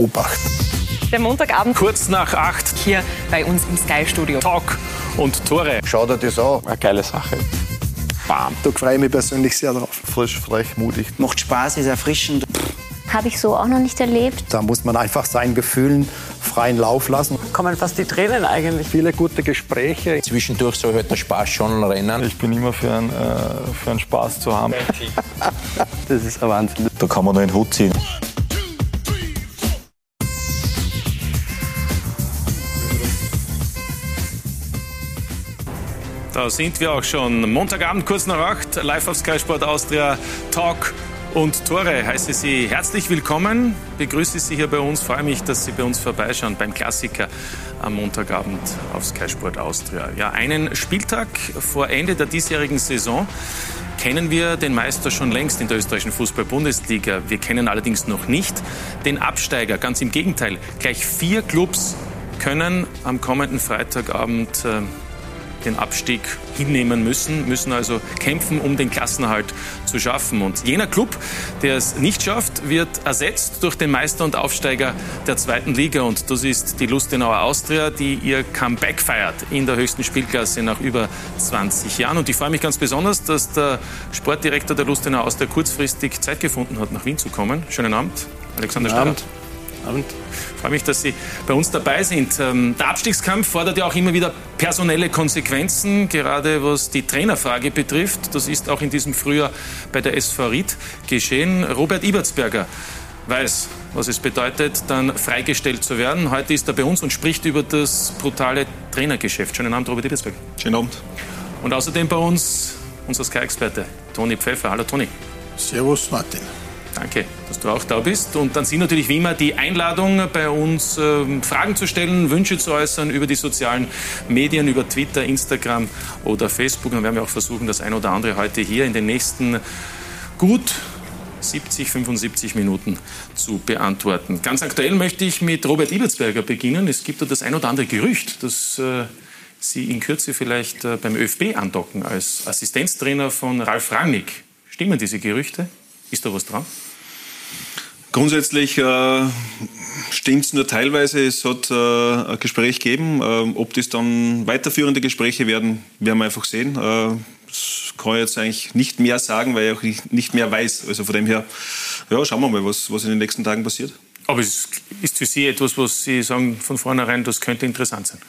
Obacht. Der Montagabend Kurz nach acht. hier bei uns im Sky-Studio. Talk und Tore. Schau dir das an. Eine geile Sache. Bam. Da freue ich mich persönlich sehr drauf. Frisch, frech, mutig. Macht Spaß, ist erfrischend. Habe ich so auch noch nicht erlebt. Da muss man einfach seinen Gefühlen freien Lauf lassen. kommen fast die Tränen eigentlich. Viele gute Gespräche. Zwischendurch soll halt der Spaß schon rennen. Ich bin immer für einen, äh, für einen Spaß zu haben. Das ist ein Wahnsinn. Da kann man nur den Hut ziehen. Da sind wir auch schon. Montagabend kurz nach acht. Live auf Sky Sport Austria. Talk und Tore. Heiße Sie herzlich willkommen. Begrüße Sie hier bei uns. Freue mich, dass Sie bei uns vorbeischauen beim Klassiker am Montagabend auf Sky Sport Austria. Ja, einen Spieltag vor Ende der diesjährigen Saison kennen wir den Meister schon längst in der österreichischen Fußball-Bundesliga. Wir kennen allerdings noch nicht den Absteiger. Ganz im Gegenteil. Gleich vier Clubs können am kommenden Freitagabend äh, den Abstieg hinnehmen müssen, müssen also kämpfen, um den Klassenerhalt zu schaffen. Und jener Club, der es nicht schafft, wird ersetzt durch den Meister und Aufsteiger der zweiten Liga. Und das ist die Lustenauer Austria, die ihr Comeback feiert in der höchsten Spielklasse nach über 20 Jahren. Und ich freue mich ganz besonders, dass der Sportdirektor der Lustenauer Austria kurzfristig Zeit gefunden hat, nach Wien zu kommen. Schönen Abend, Alexander Stadler. Abend. Ich freue mich, dass Sie bei uns dabei sind. Ähm, Der Abstiegskampf fordert ja auch immer wieder personelle Konsequenzen, gerade was die Trainerfrage betrifft. Das ist auch in diesem Frühjahr bei der SV Ried geschehen. Robert Ibertsberger weiß, was es bedeutet, dann freigestellt zu werden. Heute ist er bei uns und spricht über das brutale Trainergeschäft. Schönen Abend, Robert Ibertsberger. Schönen Abend. Und außerdem bei uns unser Sky-Experte, Toni Pfeffer. Hallo, Toni. Servus, Martin. Danke, dass du auch da bist. Und dann sind natürlich wie immer die Einladung, bei uns ähm, Fragen zu stellen, Wünsche zu äußern über die sozialen Medien, über Twitter, Instagram oder Facebook. Dann werden wir auch versuchen, das ein oder andere heute hier in den nächsten gut 70, 75 Minuten zu beantworten. Ganz aktuell möchte ich mit Robert Ibertsberger beginnen. Es gibt da das ein oder andere Gerücht, dass äh, Sie in Kürze vielleicht äh, beim ÖFB andocken als Assistenztrainer von Ralf Rangnick. Stimmen diese Gerüchte? Ist da was dran? Grundsätzlich äh, stimmt es nur teilweise. Es hat äh, ein Gespräch gegeben. Äh, ob das dann weiterführende Gespräche werden, werden wir einfach sehen. Äh, das kann ich jetzt eigentlich nicht mehr sagen, weil ich auch nicht- nicht mehr weiß. Also von dem her, ja, schauen wir mal, was, was in den nächsten Tagen passiert. Aber es ist für Sie etwas, was Sie sagen von vornherein, das könnte interessant sein.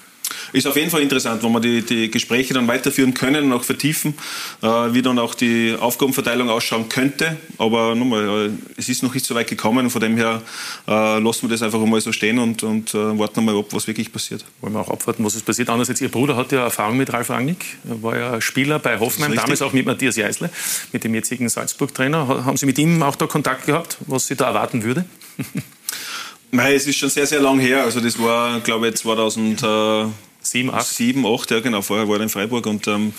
Ist auf jeden Fall interessant, wenn wir die, die Gespräche dann weiterführen können und auch vertiefen, äh, wie dann auch die Aufgabenverteilung ausschauen könnte. Aber nochmal, äh, es ist noch nicht so weit gekommen. Von dem her äh, lassen wir das einfach einmal so stehen und, und äh, warten mal ab, was wirklich passiert. Wollen wir auch abwarten, was es passiert. Andererseits, Ihr Bruder hat ja Erfahrung mit Ralf Rangnick. Er war ja Spieler bei richtig. damals auch mit Matthias Jeißle, mit dem jetzigen Salzburg-Trainer. Ha- Haben Sie mit ihm auch da Kontakt gehabt, was Sie da erwarten würde? Nein, es ist schon sehr, sehr lang her. Also das war, glaube ich, 2007, Sieben, acht? 8, ja genau. Vorher war er in Freiburg. Und ähm,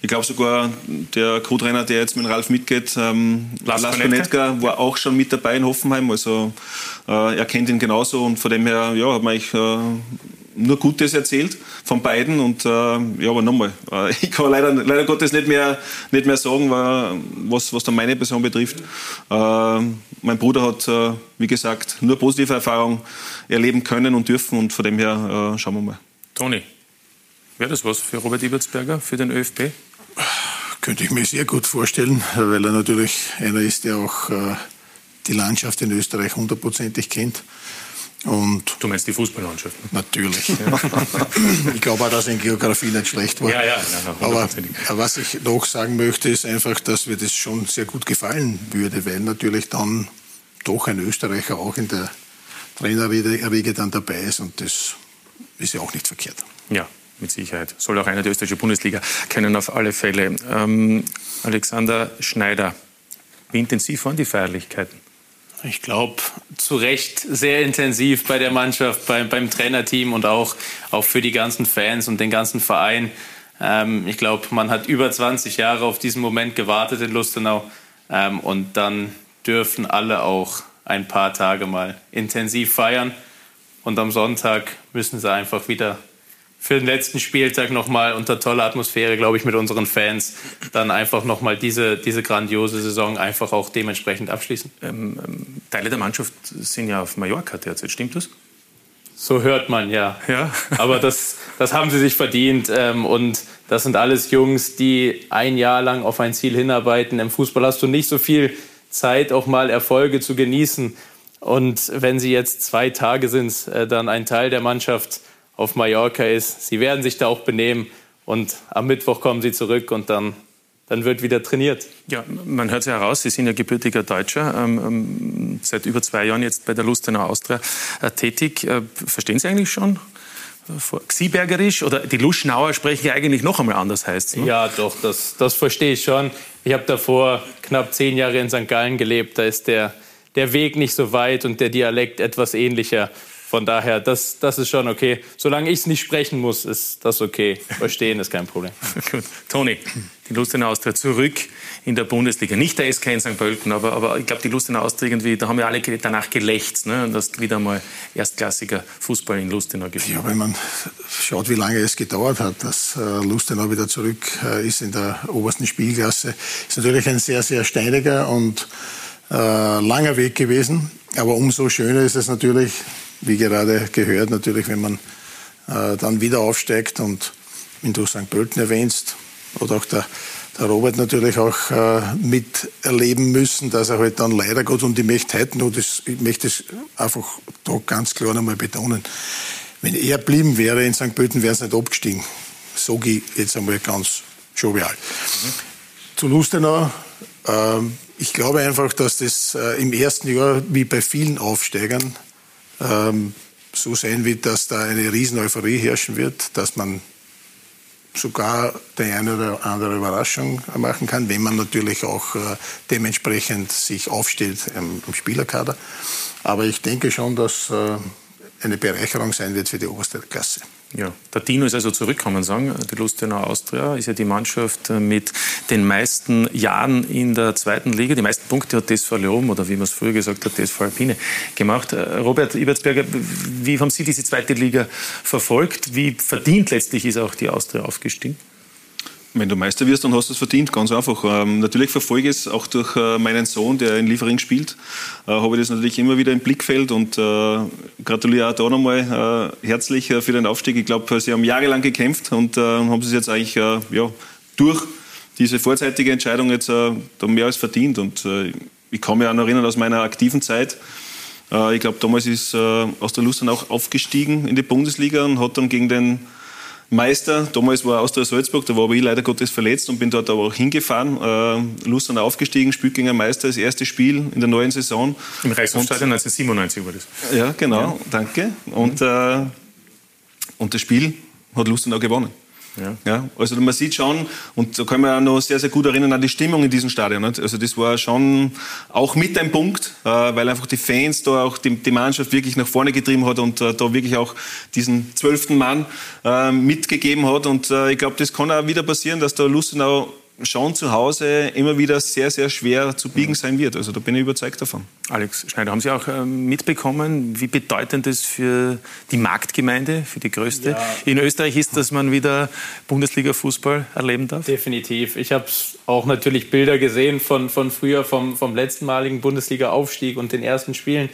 ich glaube sogar, der Co-Trainer, der jetzt mit Ralf mitgeht, ähm, Lars Konetka. War auch schon mit dabei in Hoffenheim. Also äh, er kennt ihn genauso. Und von dem her, ja, hat man eigentlich äh, nur Gutes erzählt von beiden. Und äh, ja, aber nochmal, äh, ich kann leider, leider Gottes nicht mehr, nicht mehr sagen, was, was dann meine Person betrifft. Äh, mein Bruder hat, äh, wie gesagt, nur positive Erfahrungen erleben können und dürfen. Und von dem her äh, schauen wir mal. Toni, wäre das was für Robert Ibertsberger, für den ÖFB? Könnte ich mir sehr gut vorstellen, weil er natürlich einer ist, der auch äh, die Landschaft in Österreich hundertprozentig kennt. Und Du meinst die Fußballlandschaft? ne? natürlich. ich glaube auch, dass in Geografie nicht schlecht war. Ja, ja, nein, nein, Aber was ich noch sagen möchte, ist einfach, dass mir das schon sehr gut gefallen würde, weil natürlich dann doch ein Österreicher auch in der Trainerriege dann dabei ist und das ist ja auch nicht verkehrt. Ja, mit Sicherheit. Soll auch einer der österreichische Bundesliga kennen auf alle Fälle. Ähm, Alexander Schneider, wie intensiv waren die Feierlichkeiten? Ich glaube, zu Recht sehr intensiv bei der Mannschaft, beim, beim Trainerteam und auch, auch für die ganzen Fans und den ganzen Verein. Ähm, ich glaube, man hat über 20 Jahre auf diesen Moment gewartet in Lustenau. Ähm, und dann dürfen alle auch ein paar Tage mal intensiv feiern. Und am Sonntag müssen sie einfach wieder für den letzten Spieltag nochmal unter toller Atmosphäre, glaube ich, mit unseren Fans dann einfach nochmal diese, diese grandiose Saison einfach auch dementsprechend abschließen. Ähm, ähm, Teile der Mannschaft sind ja auf Mallorca derzeit, stimmt das? So hört man, ja. ja. Aber das, das haben sie sich verdient. Ähm, und das sind alles Jungs, die ein Jahr lang auf ein Ziel hinarbeiten. Im Fußball hast du nicht so viel Zeit, auch mal Erfolge zu genießen. Und wenn sie jetzt zwei Tage sind, äh, dann ein Teil der Mannschaft auf Mallorca ist. Sie werden sich da auch benehmen und am Mittwoch kommen sie zurück und dann, dann wird wieder trainiert. Ja, man hört es ja heraus, Sie sind ja gebürtiger Deutscher, ähm, ähm, seit über zwei Jahren jetzt bei der Lustenau Austria äh, tätig. Äh, verstehen Sie eigentlich schon? Xiebergerisch oder die Luschnauer sprechen ja eigentlich noch einmal anders, heißt ne? Ja, doch, das, das verstehe ich schon. Ich habe davor knapp zehn Jahre in St. Gallen gelebt. Da ist der, der Weg nicht so weit und der Dialekt etwas ähnlicher. Von daher, das, das ist schon okay. Solange ich es nicht sprechen muss, ist das okay. Verstehen ist kein Problem. Gut. Toni, die Lustenau Austria zurück in der Bundesliga. Nicht der SK in St. Pölten, aber, aber ich glaube, die Lustenau Austria irgendwie, da haben wir alle danach gelächzt, ne? dass wieder mal erstklassiger Fußball in Lustenau gibt. Ja, wenn man schaut, wie lange es gedauert hat, dass äh, Lustenau wieder zurück äh, ist in der obersten Spielklasse, ist natürlich ein sehr, sehr steiniger und äh, langer Weg gewesen. Aber umso schöner ist es natürlich, wie gerade gehört, natürlich, wenn man äh, dann wieder aufsteigt und wenn du St. Pölten erwähnst oder auch der, der Robert natürlich auch äh, miterleben müssen, dass er halt dann leider Gott und ich möchte heute noch, das, ich möchte es einfach da ganz klar nochmal betonen, wenn er blieben wäre in St. Pölten, wäre es nicht abgestiegen. So ich jetzt einmal ganz jovial. Mhm. Zu Lustenau, äh, ich glaube einfach, dass das äh, im ersten Jahr, wie bei vielen Aufsteigern, ähm, so sein wird, dass da eine riesen Euphorie herrschen wird, dass man sogar die eine oder andere Überraschung machen kann, wenn man natürlich auch äh, dementsprechend sich aufstellt im, im, Spielerkader. Aber ich denke schon, dass äh, eine Bereicherung sein wird für die oberste Klasse. Ja, der Dino ist also zurück, kann man sagen. Die Lustenau Austria ist ja die Mannschaft äh, mit den meisten Jahren in der zweiten Liga. Die meisten Punkte hat TSV Leoben oder wie man es früher gesagt hat, TSV Alpine gemacht. Äh, Robert Ibertsberger, wie haben Sie diese zweite Liga verfolgt? Wie verdient letztlich ist auch die Austria aufgestiegen? Wenn du Meister wirst, dann hast du es verdient, ganz einfach. Ähm, natürlich verfolge ich es auch durch äh, meinen Sohn, der in Liefering spielt. Äh, habe ich das natürlich immer wieder im Blickfeld und äh, gratuliere auch da nochmal äh, herzlich äh, für den Aufstieg. Ich glaube, sie haben jahrelang gekämpft und äh, haben es jetzt eigentlich ja, durch diese vorzeitige Entscheidung jetzt mehr als verdient. Und ich kann mich auch noch erinnern aus meiner aktiven Zeit. ich glaube, damals ist aus der Lust dann auch aufgestiegen in die Bundesliga und hat dann gegen den Meister. Damals war Austria Salzburg, da war aber ich leider Gottes verletzt und bin dort aber auch hingefahren. Äh, Lustern aufgestiegen, einen Meister, das erste Spiel in der neuen Saison. Im Reichshofstadion 1997 war das. Ja, genau, ja. danke. Und, äh, und das Spiel hat Lustenau gewonnen. Ja. ja. also man sieht schon, und da kann man auch noch sehr, sehr gut erinnern an die Stimmung in diesem Stadion. Nicht? Also das war schon auch mit ein Punkt, äh, weil einfach die Fans da auch die, die Mannschaft wirklich nach vorne getrieben hat und äh, da wirklich auch diesen zwölften Mann äh, mitgegeben hat. Und ich glaube, das kann auch wieder passieren, dass da Lustenau schon zu Hause immer wieder sehr, sehr schwer zu biegen sein wird. Also da bin ich überzeugt davon. Alex Schneider, haben Sie auch ähm, mitbekommen, wie bedeutend es für die Marktgemeinde, für die größte ja. in Österreich ist, dass man wieder Bundesliga-Fußball erleben darf? Definitiv. Ich habe auch natürlich Bilder gesehen von, von früher, vom, vom letztenmaligen Bundesliga-Aufstieg und den ersten Spielen.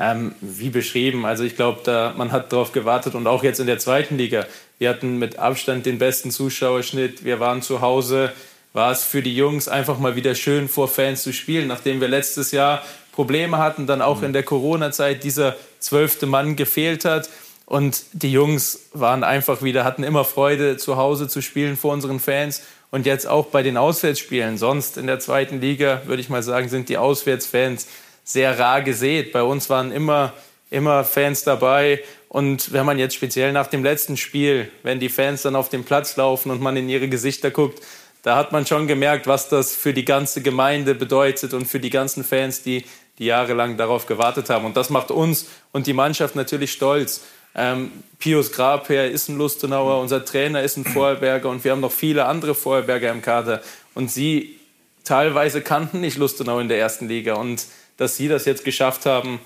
Ähm, wie beschrieben. Also ich glaube, man hat darauf gewartet und auch jetzt in der zweiten Liga. Wir hatten mit Abstand den besten Zuschauerschnitt. Wir waren zu Hause war es für die Jungs einfach mal wieder schön, vor Fans zu spielen, nachdem wir letztes Jahr Probleme hatten, dann auch in der Corona-Zeit dieser zwölfte Mann gefehlt hat. Und die Jungs waren einfach wieder, hatten immer Freude, zu Hause zu spielen vor unseren Fans. Und jetzt auch bei den Auswärtsspielen. Sonst in der zweiten Liga, würde ich mal sagen, sind die Auswärtsfans sehr rar gesät. Bei uns waren immer, immer Fans dabei. Und wenn man jetzt speziell nach dem letzten Spiel, wenn die Fans dann auf den Platz laufen und man in ihre Gesichter guckt, da hat man schon gemerkt, was das für die ganze Gemeinde bedeutet und für die ganzen Fans, die, die jahrelang darauf gewartet haben. Und das macht uns und die Mannschaft natürlich stolz. Ähm, Pius Grabherr ist ein Lustenauer, unser Trainer ist ein Vorarlberger und wir haben noch viele andere Vorarlberger im Kader. Und sie teilweise kannten nicht Lustenau in der ersten Liga. Und dass sie das jetzt geschafft haben,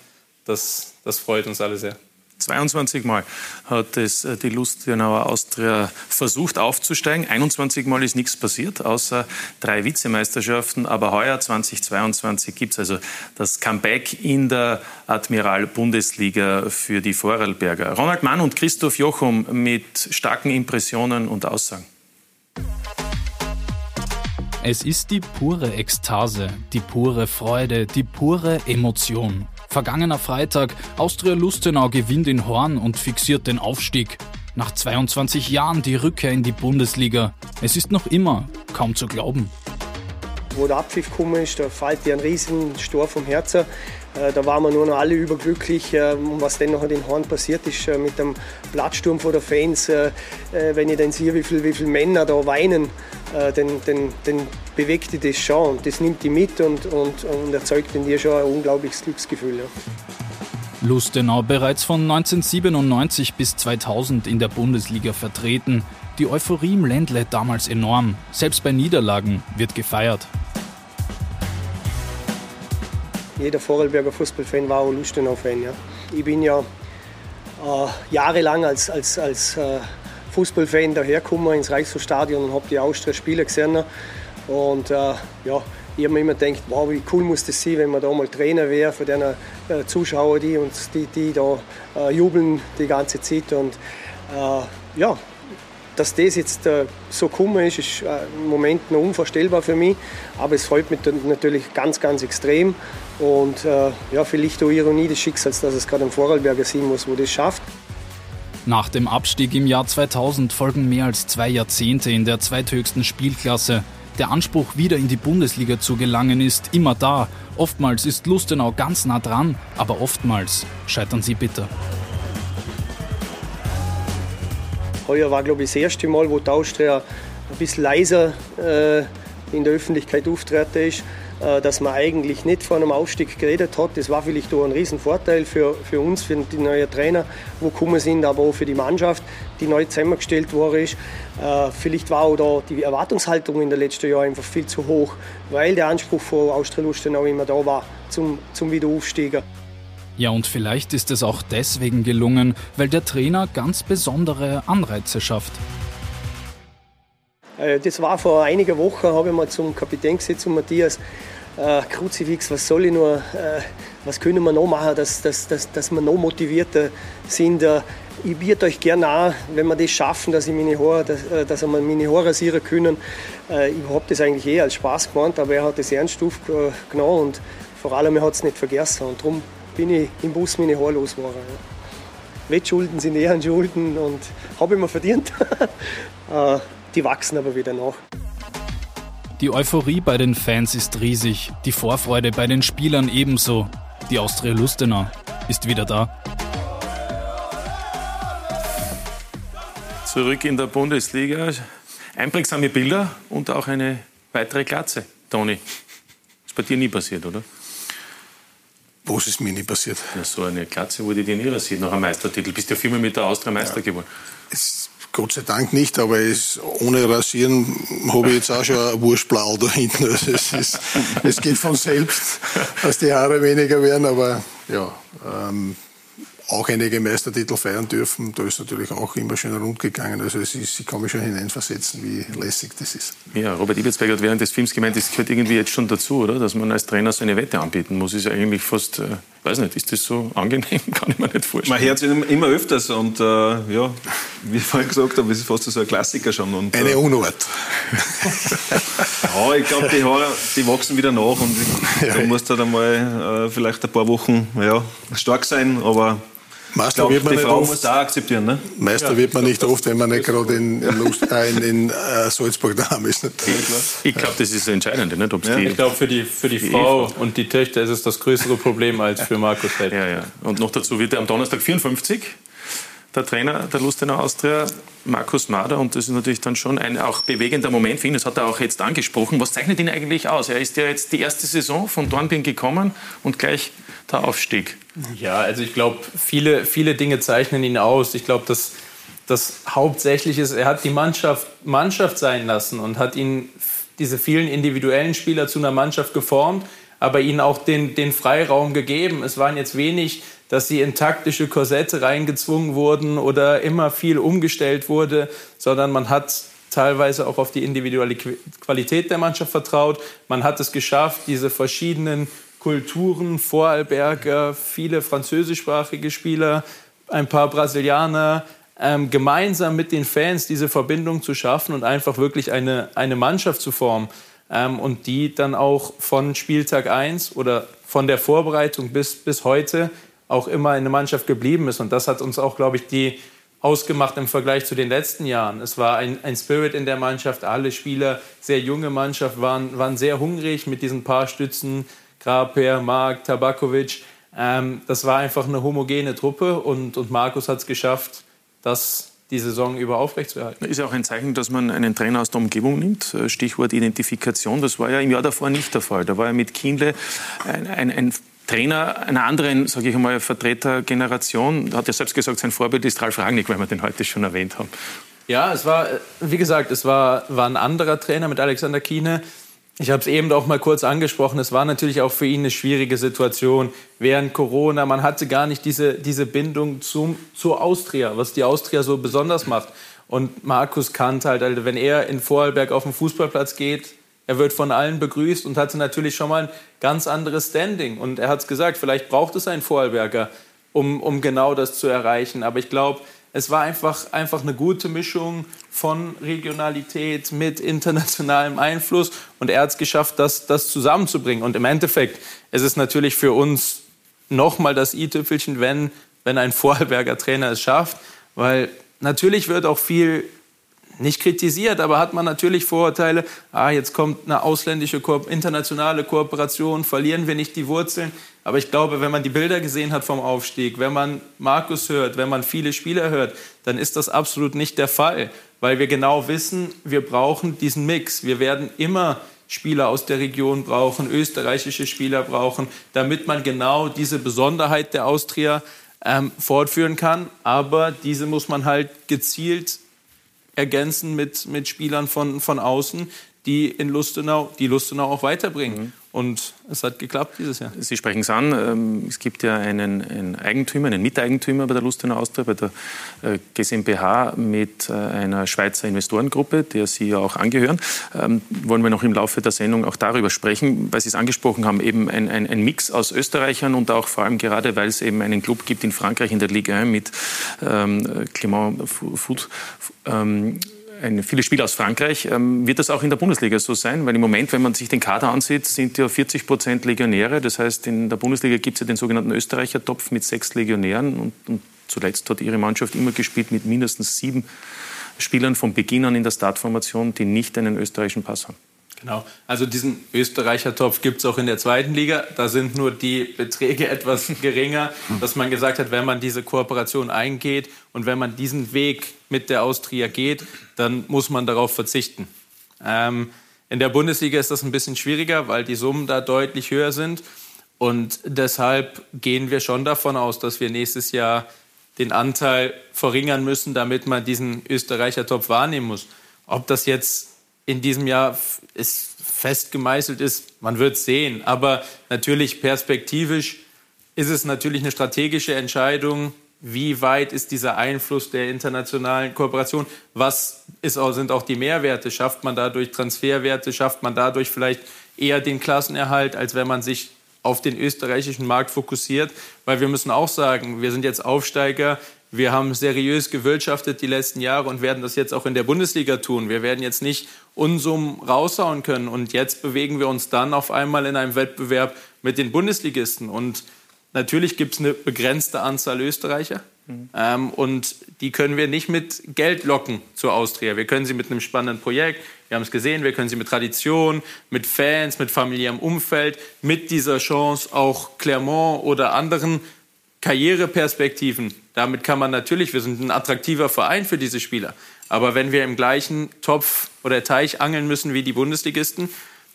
das, das freut uns alle sehr. 22 Mal hat es äh, die Lustenauer Austria versucht aufzusteigen. 21 Mal ist nichts passiert, außer drei Vizemeisterschaften. Aber heuer 2022 gibt es also das Comeback in der Admiral-Bundesliga für die Vorarlberger. Ronald Mann und Christoph Jochum mit starken Impressionen und Aussagen. Es ist die pure Ekstase, die pure Freude, die pure Emotion. Vergangener Freitag, Austria Lustenau gewinnt in Horn und fixiert den Aufstieg. Nach 22 Jahren die Rückkehr in die Bundesliga. Es ist noch immer kaum zu glauben. Wo der Abpfiff gekommen ist, da fällt dir ein riesen Stor vom Herzen. Äh, da waren wir nur noch alle überglücklich, äh, was dann noch in Horn passiert ist äh, mit dem Plattsturm von der Fans. Wenn ich dann sehe, wie viele wie viel Männer da weinen, dann, dann, dann bewegt dich das schon und das nimmt dich mit und, und, und erzeugt in dir schon ein unglaubliches Glücksgefühl. Ja. Lustenau bereits von 1997 bis 2000 in der Bundesliga vertreten. Die Euphorie im Ländle damals enorm. Selbst bei Niederlagen wird gefeiert. Jeder Vorarlberger Fußballfan war auch Lustenau-Fan. Ja. Ich bin ja äh, jahrelang als, als, als äh, Fußballfan dahergekommen ins Reichshofstadion und habe die Austria-Spiele gesehen. Und äh, ja, ich habe mir immer gedacht, wow, wie cool muss das sein, wenn man da mal Trainer wäre für den äh, Zuschauer, die uns die, die da äh, jubeln die ganze Zeit. Und äh, ja, dass das jetzt äh, so gekommen ist, ist äh, im Moment noch unvorstellbar für mich. Aber es freut mich natürlich ganz, ganz extrem. Und äh, ja, vielleicht auch Ironie des Schicksals, dass es gerade ein Vorarlberger sein muss, wo das schafft. Nach dem Abstieg im Jahr 2000 folgen mehr als zwei Jahrzehnte in der zweithöchsten Spielklasse. Der Anspruch, wieder in die Bundesliga zu gelangen, ist immer da. Oftmals ist Lustenau ganz nah dran, aber oftmals scheitern sie bitter. Heuer war, glaube ich, das erste Mal, wo die Austria ein bisschen leiser äh, in der Öffentlichkeit auftreten ist, dass man eigentlich nicht von einem Aufstieg geredet hat. Das war vielleicht auch ein Riesenvorteil für, für uns, für die neuen Trainer, wo gekommen sind, aber auch für die Mannschaft, die neu zusammengestellt worden ist. Äh, vielleicht war auch da die Erwartungshaltung in den letzten Jahren einfach viel zu hoch, weil der Anspruch von Austria Lustenau immer da war zum, zum Wiederaufsteiger. Ja, und vielleicht ist es auch deswegen gelungen, weil der Trainer ganz besondere Anreize schafft. Äh, das war vor einiger Woche, habe ich mal zum Kapitän gesagt, zu Matthias, äh, Kruzifix, was soll ich nur, äh, was können wir noch machen, dass, dass, dass, dass wir noch motivierter sind. Äh, ich biete euch gerne an, wenn wir das schaffen, dass, ich meine Haare, dass, äh, dass wir meine Haare rasieren können. Äh, ich habe das eigentlich eh als Spaß gemeint, aber er hat das ernst aufgenommen und vor allem er hat es nicht vergessen. Und darum bin ich im Bus meine Haare losgeworden. Ja. Wettschulden sind eher Schulden und habe ich mir verdient. Die wachsen aber wieder nach. Die Euphorie bei den Fans ist riesig, die Vorfreude bei den Spielern ebenso. Die Austria Lustenau ist wieder da. Zurück in der Bundesliga. Einprägsame Bilder und auch eine weitere Glatze. Toni, ist bei dir nie passiert, oder? Was ist mir nie passiert? Ja, so eine Glatze wurde dir nie rasiert nach einem Meistertitel. Bist ja viermal mit der Austria Meister ja. geworden. Es, Gott sei Dank nicht, aber es, ohne Rasieren habe ich jetzt auch schon ein Wurstblau da hinten. Also es, ist, es geht von selbst, dass die Haare weniger werden, aber ja, ähm, auch einige Meistertitel feiern dürfen. Da ist natürlich auch immer schön rund gegangen. Also es ist, ich kann mich schon hineinversetzen, wie lässig das ist. Ja, Robert Ibelsberger hat während des Films gemeint, das gehört irgendwie jetzt schon dazu, oder? Dass man als Trainer so eine Wette anbieten muss. Ist ja eigentlich fast, äh, weiß nicht, ist das so angenehm? Kann ich mir nicht vorstellen. Man hört es immer öfters und äh, ja, wie ich vorhin gesagt habe, es ist fast so ein Klassiker schon. Und, äh, eine Unart. ja, ich glaube, die Haare, die wachsen wieder nach und ja, da musst du halt einmal äh, vielleicht ein paar Wochen ja, stark sein, aber Meister wird man die nicht Frau oft. muss da akzeptieren, ne? Meister ja, wird man nicht oft, wenn man nicht gerade in, in, Lust, äh, in, in äh, Salzburg daheim ist. Nicht? Ich glaube, das ist das Entscheidende. Nicht? Ja, die, ich glaube, für die, für die, die Frau Eva. und die Töchter ist es das größere Problem als für Markus selbst. Ja, ja. Und noch dazu wird er am Donnerstag 54 der Trainer der Lustenau Austria, Markus Mader. Und das ist natürlich dann schon ein auch bewegender Moment für ihn. Das hat er auch jetzt angesprochen. Was zeichnet ihn eigentlich aus? Er ist ja jetzt die erste Saison von Dornbirn gekommen und gleich der Aufstieg. Ja, also ich glaube, viele, viele Dinge zeichnen ihn aus. Ich glaube, dass das hauptsächlich ist, er hat die Mannschaft Mannschaft sein lassen und hat ihn diese vielen individuellen Spieler zu einer Mannschaft geformt. aber ihnen auch den, den Freiraum gegeben. Es waren jetzt wenig, dass sie in taktische Korsette reingezwungen wurden oder immer viel umgestellt wurde, sondern man hat teilweise auch auf die individuelle Qualität der Mannschaft vertraut. Man hat es geschafft, diese verschiedenen Kulturen, Vorarlberger, viele französischsprachige Spieler, ein paar Brasilianer, ähm, gemeinsam mit den Fans diese Verbindung zu schaffen und einfach wirklich eine, eine Mannschaft zu formen. Ähm, und die dann auch von Spieltag 1 oder von der Vorbereitung bis, bis heute auch immer eine Mannschaft geblieben ist. Und das hat uns auch, glaube ich, die ausgemacht im Vergleich zu den letzten Jahren. Es war ein, ein Spirit in der Mannschaft. Alle Spieler, sehr junge Mannschaft, waren, waren sehr hungrig mit diesen paar Stützen. Graper, Mark, Tabakovic. Ähm, das war einfach eine homogene Truppe und, und Markus hat es geschafft, das die Saison über aufrechtzuerhalten. Ist ja auch ein Zeichen, dass man einen Trainer aus der Umgebung nimmt. Äh, Stichwort Identifikation. Das war ja im Jahr davor nicht der Fall. Da war ja mit Kienle ein, ein, ein Trainer einer anderen, sage ich einmal, Vertretergeneration. Hat er selbst gesagt, sein Vorbild ist Ralf Rangnick, weil wir den heute schon erwähnt haben. Ja, es war, wie gesagt, es war, war ein anderer Trainer mit Alexander Kiene. Ich habe es eben auch mal kurz angesprochen. Es war natürlich auch für ihn eine schwierige Situation während Corona. Man hatte gar nicht diese, diese Bindung zum, zur Austria, was die Austria so besonders macht. Und Markus kannte halt, also wenn er in Vorarlberg auf den Fußballplatz geht, er wird von allen begrüßt und hatte natürlich schon mal ein ganz anderes Standing. Und er hat es gesagt, vielleicht braucht es einen Vorarlberger, um, um genau das zu erreichen. Aber ich glaube, es war einfach, einfach eine gute Mischung von Regionalität mit internationalem Einfluss. Und er hat es geschafft, das, das zusammenzubringen. Und im Endeffekt ist es natürlich für uns nochmal das i-Tüpfelchen, wenn, wenn ein Vorarlberger Trainer es schafft. Weil natürlich wird auch viel nicht kritisiert, aber hat man natürlich Vorurteile. Ah, jetzt kommt eine ausländische, Ko internationale Kooperation, verlieren wir nicht die Wurzeln. Aber ich glaube, wenn man die Bilder gesehen hat vom Aufstieg, wenn man Markus hört, wenn man viele Spieler hört, dann ist das absolut nicht der Fall, weil wir genau wissen, wir brauchen diesen Mix. Wir werden immer Spieler aus der Region brauchen, österreichische Spieler brauchen, damit man genau diese Besonderheit der Austria ähm, fortführen kann. Aber diese muss man halt gezielt ergänzen mit, mit Spielern von, von außen, die in Lustenau, die Lustenau auch weiterbringen. Mhm. Und es hat geklappt dieses Jahr. Sie sprechen es an. Ähm, es gibt ja einen, einen, Eigentümer, einen Miteigentümer bei der Lustenau Austria, bei der äh, GmbH mit äh, einer Schweizer Investorengruppe, der Sie ja auch angehören. Ähm, wollen wir noch im Laufe der Sendung auch darüber sprechen, weil Sie es angesprochen haben, eben ein, ein, ein Mix aus Österreichern und auch vor allem gerade, weil es eben einen Club gibt in Frankreich in der Ligue 1 mit ähm, Clément Foot. Ähm, ein, viele Spieler aus Frankreich. Ähm, wird das auch in der Bundesliga so sein? Weil im Moment, wenn man sich den Kader ansieht, sind ja 40 Prozent Legionäre. Das heißt, in der Bundesliga gibt es ja den sogenannten Österreicher-Topf mit sechs Legionären. Und, und, zuletzt hat ihre Mannschaft immer gespielt mit mindestens sieben Spielern von Beginn an in der Startformation, die nicht einen österreichischen Pass haben. Genau. Also diesen Österreicher-Topf gibt es auch in der zweiten Liga. Da sind nur die Beträge etwas geringer, dass man gesagt hat, wenn man diese Kooperation eingeht und wenn man diesen Weg mit der Austria geht, dann muss man darauf verzichten. Ähm, in der Bundesliga ist das ein bisschen schwieriger, weil die Summen da deutlich höher sind. Und deshalb gehen wir schon davon aus, dass wir nächstes Jahr den Anteil verringern müssen, damit man diesen Österreicher-Topf wahrnehmen muss. Ob das jetzt in diesem Jahr ist fest gemeißelt ist, man wird sehen. Aber natürlich perspektivisch ist es natürlich eine strategische Entscheidung, wie weit ist dieser Einfluss der internationalen Kooperation? Was ist, sind auch die Mehrwerte? Schafft man dadurch Transferwerte? Schafft man dadurch vielleicht eher den Klassenerhalt, als wenn man sich auf den österreichischen Markt fokussiert? Weil wir müssen auch sagen, wir sind jetzt Aufsteiger. Wir haben seriös gewirtschaftet die letzten Jahre und werden das jetzt auch in der Bundesliga tun. Wir werden jetzt nicht Unsummen raushauen können. Und jetzt bewegen wir uns dann auf einmal in einem Wettbewerb mit den Bundesligisten. Und natürlich gibt es eine begrenzte Anzahl Österreicher. Mhm. Ähm, und die können wir nicht mit Geld locken zur Austria. Wir können sie mit einem spannenden Projekt, wir haben es gesehen, wir können sie mit Tradition, mit Fans, mit familiärem Umfeld, mit dieser Chance auch Clermont oder anderen Karriereperspektiven. Damit kann man natürlich, wir sind ein attraktiver Verein für diese Spieler. Aber wenn wir im gleichen Topf oder Teich angeln müssen wie die Bundesligisten,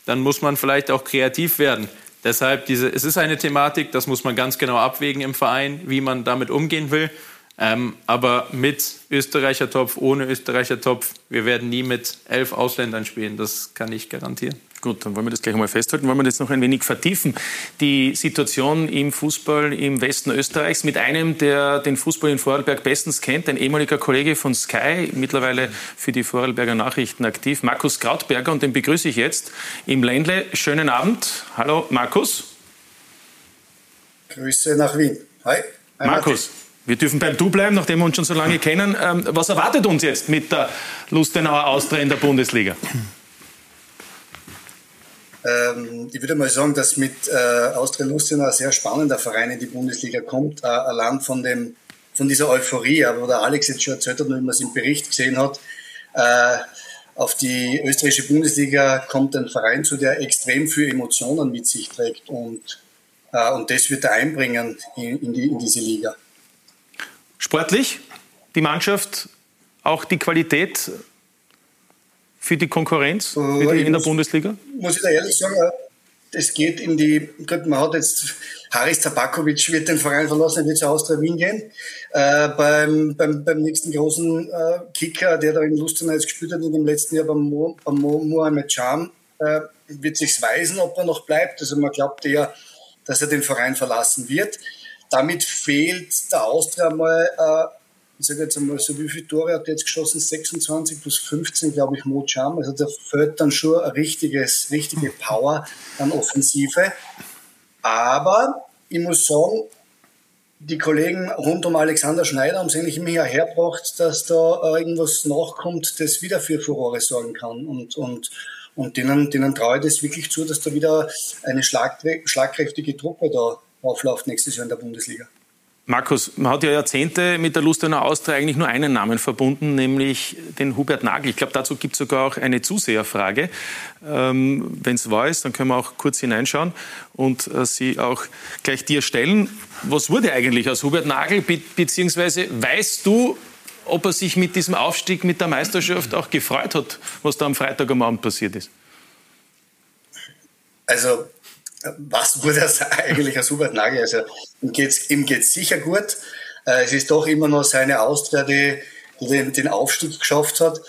dann muss man vielleicht auch kreativ werden. Deshalb, diese, es ist eine Thematik, das muss man ganz genau abwägen im Verein, wie man damit umgehen will. Ähm, aber mit Österreicher Topf, ohne Österreicher Topf, wir werden nie mit elf Ausländern spielen, das kann ich garantieren. Gut, dann wollen wir das gleich mal festhalten. Wollen wir das noch ein wenig vertiefen? Die Situation im Fußball im Westen Österreichs mit einem, der den Fußball in Vorarlberg bestens kennt, ein ehemaliger Kollege von Sky, mittlerweile für die Vorarlberger Nachrichten aktiv, Markus Krautberger. Und den begrüße ich jetzt im Ländle. Schönen Abend. Hallo, Markus. Grüße nach Wien. Hi. Hi Markus. Wir dürfen beim Du bleiben, nachdem wir uns schon so lange kennen. Ähm, was erwartet uns jetzt mit der Lustenauer Austria in der Bundesliga? Ähm, ich würde mal sagen, dass mit äh, Austria Lustenau ein sehr spannender Verein in die Bundesliga kommt, äh, allein von, dem, von dieser Euphorie, aber der Alex jetzt schon erzählt hat, wie man es im Bericht gesehen hat, äh, auf die österreichische Bundesliga kommt ein Verein zu, der extrem viel Emotionen mit sich trägt und, äh, und das wird er einbringen in, in, die, in diese Liga. Sportlich, die Mannschaft, auch die Qualität für die Konkurrenz für die, in der muss, Bundesliga? Muss ich da ehrlich sagen, es geht in die, man hat jetzt, Haris Tabakovic wird den Verein verlassen, er wird zu Austria Wien gehen. Äh, beim, beim, beim nächsten großen äh, Kicker, der da in Lustenau jetzt gespielt hat in dem letzten Jahr beim, Mo, beim Mo, Mohamed Cham, äh, wird sich weisen, ob er noch bleibt. Also man glaubt eher, dass er den Verein verlassen wird. Damit fehlt der Austria mal äh, ich sage jetzt einmal, so wie viele Tore hat er jetzt geschossen? 26 plus 15, glaube ich, Mo Cham. Also da fällt dann schon ein richtiges, richtige Power an Offensive. Aber ich muss sagen, die Kollegen rund um Alexander Schneider haben es eigentlich immer hergebracht, dass da irgendwas nachkommt, das wieder für Furore sorgen kann. Und, und, und denen, denen traue ich das wirklich zu, dass da wieder eine schlagkräftige Truppe da aufläuft nächstes Jahr in der Bundesliga. Markus, man hat ja Jahrzehnte mit der Lustener Austria eigentlich nur einen Namen verbunden, nämlich den Hubert Nagel. Ich glaube, dazu gibt es sogar auch eine Zuseherfrage. Ähm, Wenn es wahr ist, dann können wir auch kurz hineinschauen und äh, sie auch gleich dir stellen. Was wurde eigentlich aus Hubert Nagel, be beziehungsweise weißt du, ob er sich mit diesem Aufstieg, mit der Meisterschaft auch gefreut hat, was da am Freitag am Abend passiert ist? Also was wurde das eigentlich als Hubert Nagel? Also ihm geht's, ihm geht's sicher gut. Äh, es ist doch immer noch seine Austria, die, die den, den, Aufstieg geschafft hat.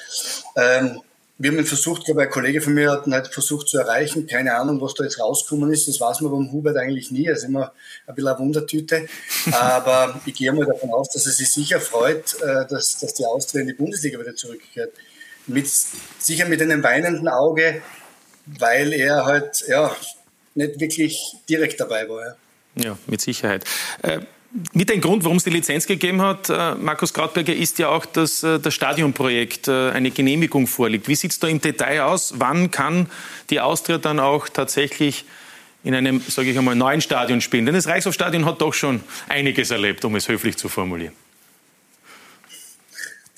Ähm, wir haben ihn versucht, glaube ein Kollege von mir hat ihn halt versucht zu erreichen. Keine Ahnung, was da jetzt rausgekommen ist. Das weiß man beim Hubert eigentlich nie. Er ist immer ein bisschen eine Wundertüte. Aber ich gehe mal davon aus, dass er sich sicher freut, äh, dass, dass die Austria in die Bundesliga wieder zurückkehrt. Mit, sicher mit einem weinenden Auge, weil er halt, ja, nicht wirklich direkt dabei war. Ja, ja mit Sicherheit. Äh, mit dem Grund, warum es die Lizenz gegeben hat, äh, Markus Krautberger, ist ja auch, dass äh, das Stadionprojekt äh, eine Genehmigung vorliegt. Wie sieht es da im Detail aus? Wann kann die Austria dann auch tatsächlich in einem, sage ich einmal, neuen Stadion spielen? Denn das Reichshofstadion hat doch schon einiges erlebt, um es höflich zu formulieren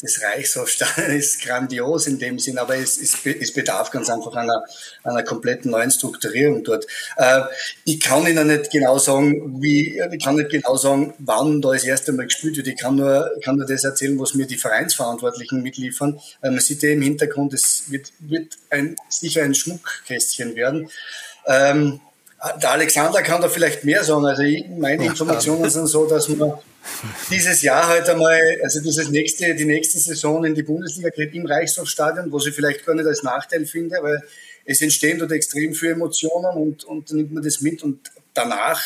das Reichshofstadion ist grandios in dem Sinn, aber es, es, es bedarf ganz einfach einer, einer kompletten neuen Strukturierung dort. Äh, ich kann Ihnen nicht genau sagen, wie, ich kann nicht genau sagen, wann da das erste Mal gespielt wird. Ich kann nur, kann nur das erzählen, was mir die Vereinsverantwortlichen mitliefern. Äh, man sieht ja im Hintergrund, es wird, wird ein, sicher ein Schmuckkästchen werden. Ähm, der Alexander kann da vielleicht mehr sagen. Also meine Informationen sind so, dass man dieses Jahr halt einmal, also dieses nächste, die nächste Saison in die Bundesliga geht im Reichshofstadion, was ich vielleicht gar nicht als Nachteil finde, weil es entstehen dort extrem viele Emotionen und, und dann nimmt man das mit und danach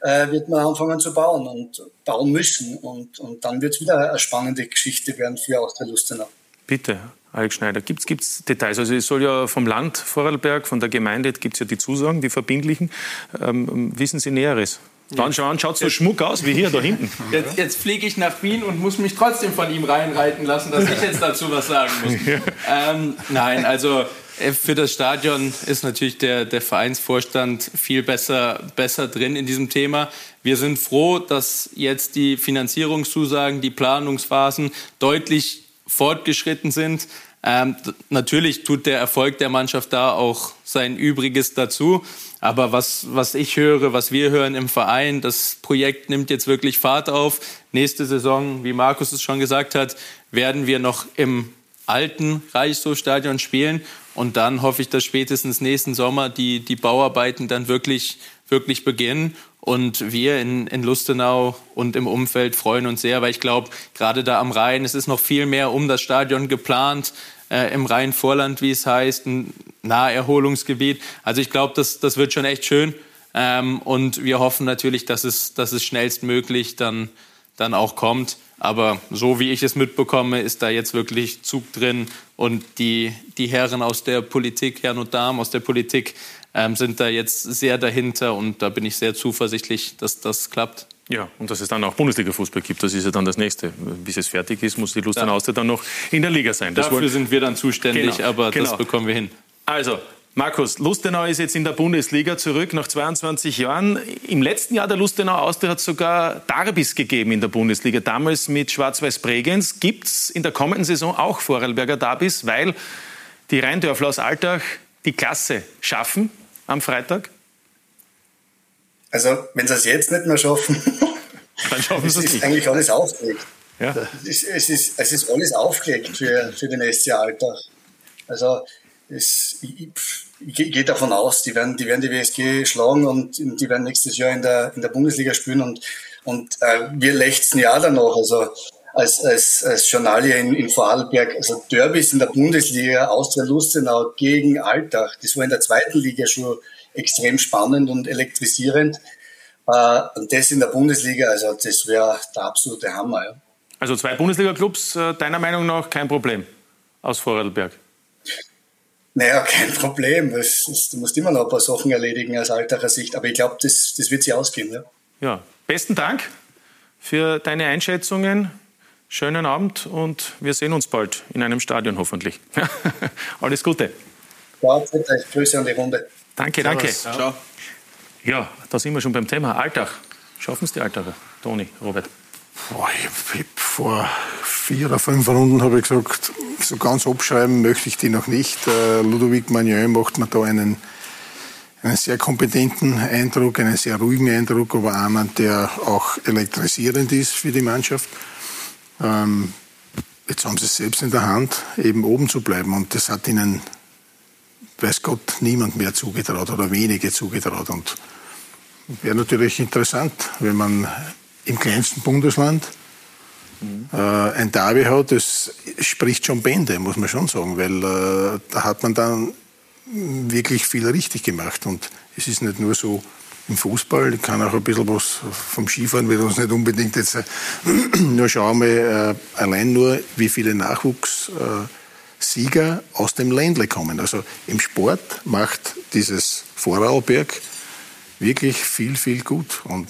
äh, wird man anfangen zu bauen und bauen müssen und, und dann wird es wieder eine spannende Geschichte werden für Austria Lustenau. Bitte, Alex Schneider, gibt es Details? Also es soll ja vom Land Vorarlberg, von der Gemeinde gibt es ja die Zusagen, die verbindlichen. Ähm, wissen Sie Näheres? Dann schauen, schaut so schmuck aus wie hier da hinten. Jetzt, jetzt fliege ich nach Wien und muss mich trotzdem von ihm reinreiten lassen, dass ich jetzt dazu was sagen muss. Ähm, nein, also äh, für das Stadion ist natürlich der, der Vereinsvorstand viel besser, besser drin in diesem Thema. Wir sind froh, dass jetzt die Finanzierungszusagen, die Planungsphasen deutlich fortgeschritten sind. Ähm, natürlich tut der Erfolg der Mannschaft da auch sein Übriges dazu. Aber was, was ich höre, was wir hören im Verein, das Projekt nimmt jetzt wirklich Fahrt auf. Nächste Saison, wie Markus es schon gesagt hat, werden wir noch im alten Reichshofstadion spielen. Und dann hoffe ich, dass spätestens nächsten Sommer die, die Bauarbeiten dann wirklich, wirklich beginnen. Und wir in, in Lustenau und im Umfeld freuen uns sehr, weil ich glaube, gerade da am Rhein, es ist noch viel mehr um das Stadion geplant, äh, im Rheinvorland, wie es heißt, ein, Naherholungsgebiet. Also ich glaube, das, das wird schon echt schön. Ähm, und wir hoffen natürlich, dass es, dass es schnellstmöglich dann, dann auch kommt. Aber so wie ich es mitbekomme, ist da jetzt wirklich Zug drin. Und die, die Herren aus der Politik, Herren und Damen aus der Politik, ähm, sind da jetzt sehr dahinter. Und da bin ich sehr zuversichtlich, dass das klappt. Ja, und dass es dann auch Bundesliga-Fußball gibt, das ist ja dann das Nächste. Bis es fertig ist, muss die Lust ja. Austria dann noch in der Liga sein. Das Dafür sind wir dann zuständig, genau, aber genau. das bekommen wir hin. Also, Markus, Lustenau ist jetzt in der Bundesliga zurück nach 22 Jahren. Im letzten Jahr der Lustenau Austria hat sogar Darbys gegeben in der Bundesliga, damals mit Schwarz-Weiß Bregenz. Gibt es in der kommenden Saison auch Vorarlberger Darbys, weil die Rheindörfler aus Altach die Klasse schaffen am Freitag? Also, wenn sie es jetzt nicht mehr schaffen, dann schaffen sie es nicht. ist eigentlich alles aufgelegt. Ja. Es, ist, es, ist, es ist alles aufgelegt für, für den SC Altach. Also, es, ich, ich gehe davon aus, die werden, die werden die WSG schlagen und die werden nächstes Jahr in der, in der Bundesliga spielen und, und äh, wir lechzen ja danach. Also als, als, als Journalie in, in Vorarlberg, also Derbys in der Bundesliga, Austria Lustenau gegen Altach, das war in der zweiten Liga schon extrem spannend und elektrisierend. Äh, und das in der Bundesliga, also das wäre der absolute Hammer. Ja. Also zwei Bundesliga-Clubs, äh, deiner Meinung nach kein Problem aus Vorarlberg? Naja, kein Problem. Das, du musst immer noch ein paar Sachen erledigen aus alterer Sicht. Aber ich glaube, das, das wird sich ausgehen. Ja. ja, besten Dank für deine Einschätzungen. Schönen Abend und wir sehen uns bald in einem Stadion hoffentlich. Alles Gute. Ja, Grüße an die Runde. Danke, danke. Ciao. Ja, da sind wir schon beim Thema Alltag. Schaffen es die Alltager, Toni, Robert? Boah, ich, ich, vor vier oder fünf Runden habe ich gesagt, so ganz abschreiben möchte ich die noch nicht. Äh, Ludovic Magnon macht mir da einen, einen sehr kompetenten Eindruck, einen sehr ruhigen Eindruck, aber einer, der auch elektrisierend ist für die Mannschaft. Ähm, jetzt haben sie es selbst in der Hand, eben oben zu bleiben und das hat ihnen, weiß Gott, niemand mehr zugetraut oder wenige zugetraut und wäre natürlich interessant, wenn man im kleinsten Bundesland mhm. äh, ein Derby hat, das spricht schon Bände, muss man schon sagen, weil äh, da hat man dann wirklich viel richtig gemacht. Und es ist nicht nur so im Fußball, ich kann auch ein bisschen was vom Skifahren, wird uns nicht unbedingt jetzt äh, nur schauen wir äh, allein nur, wie viele Nachwuchssieger äh, aus dem Ländle kommen. Also im Sport macht dieses Vorarlberg wirklich viel, viel gut. Und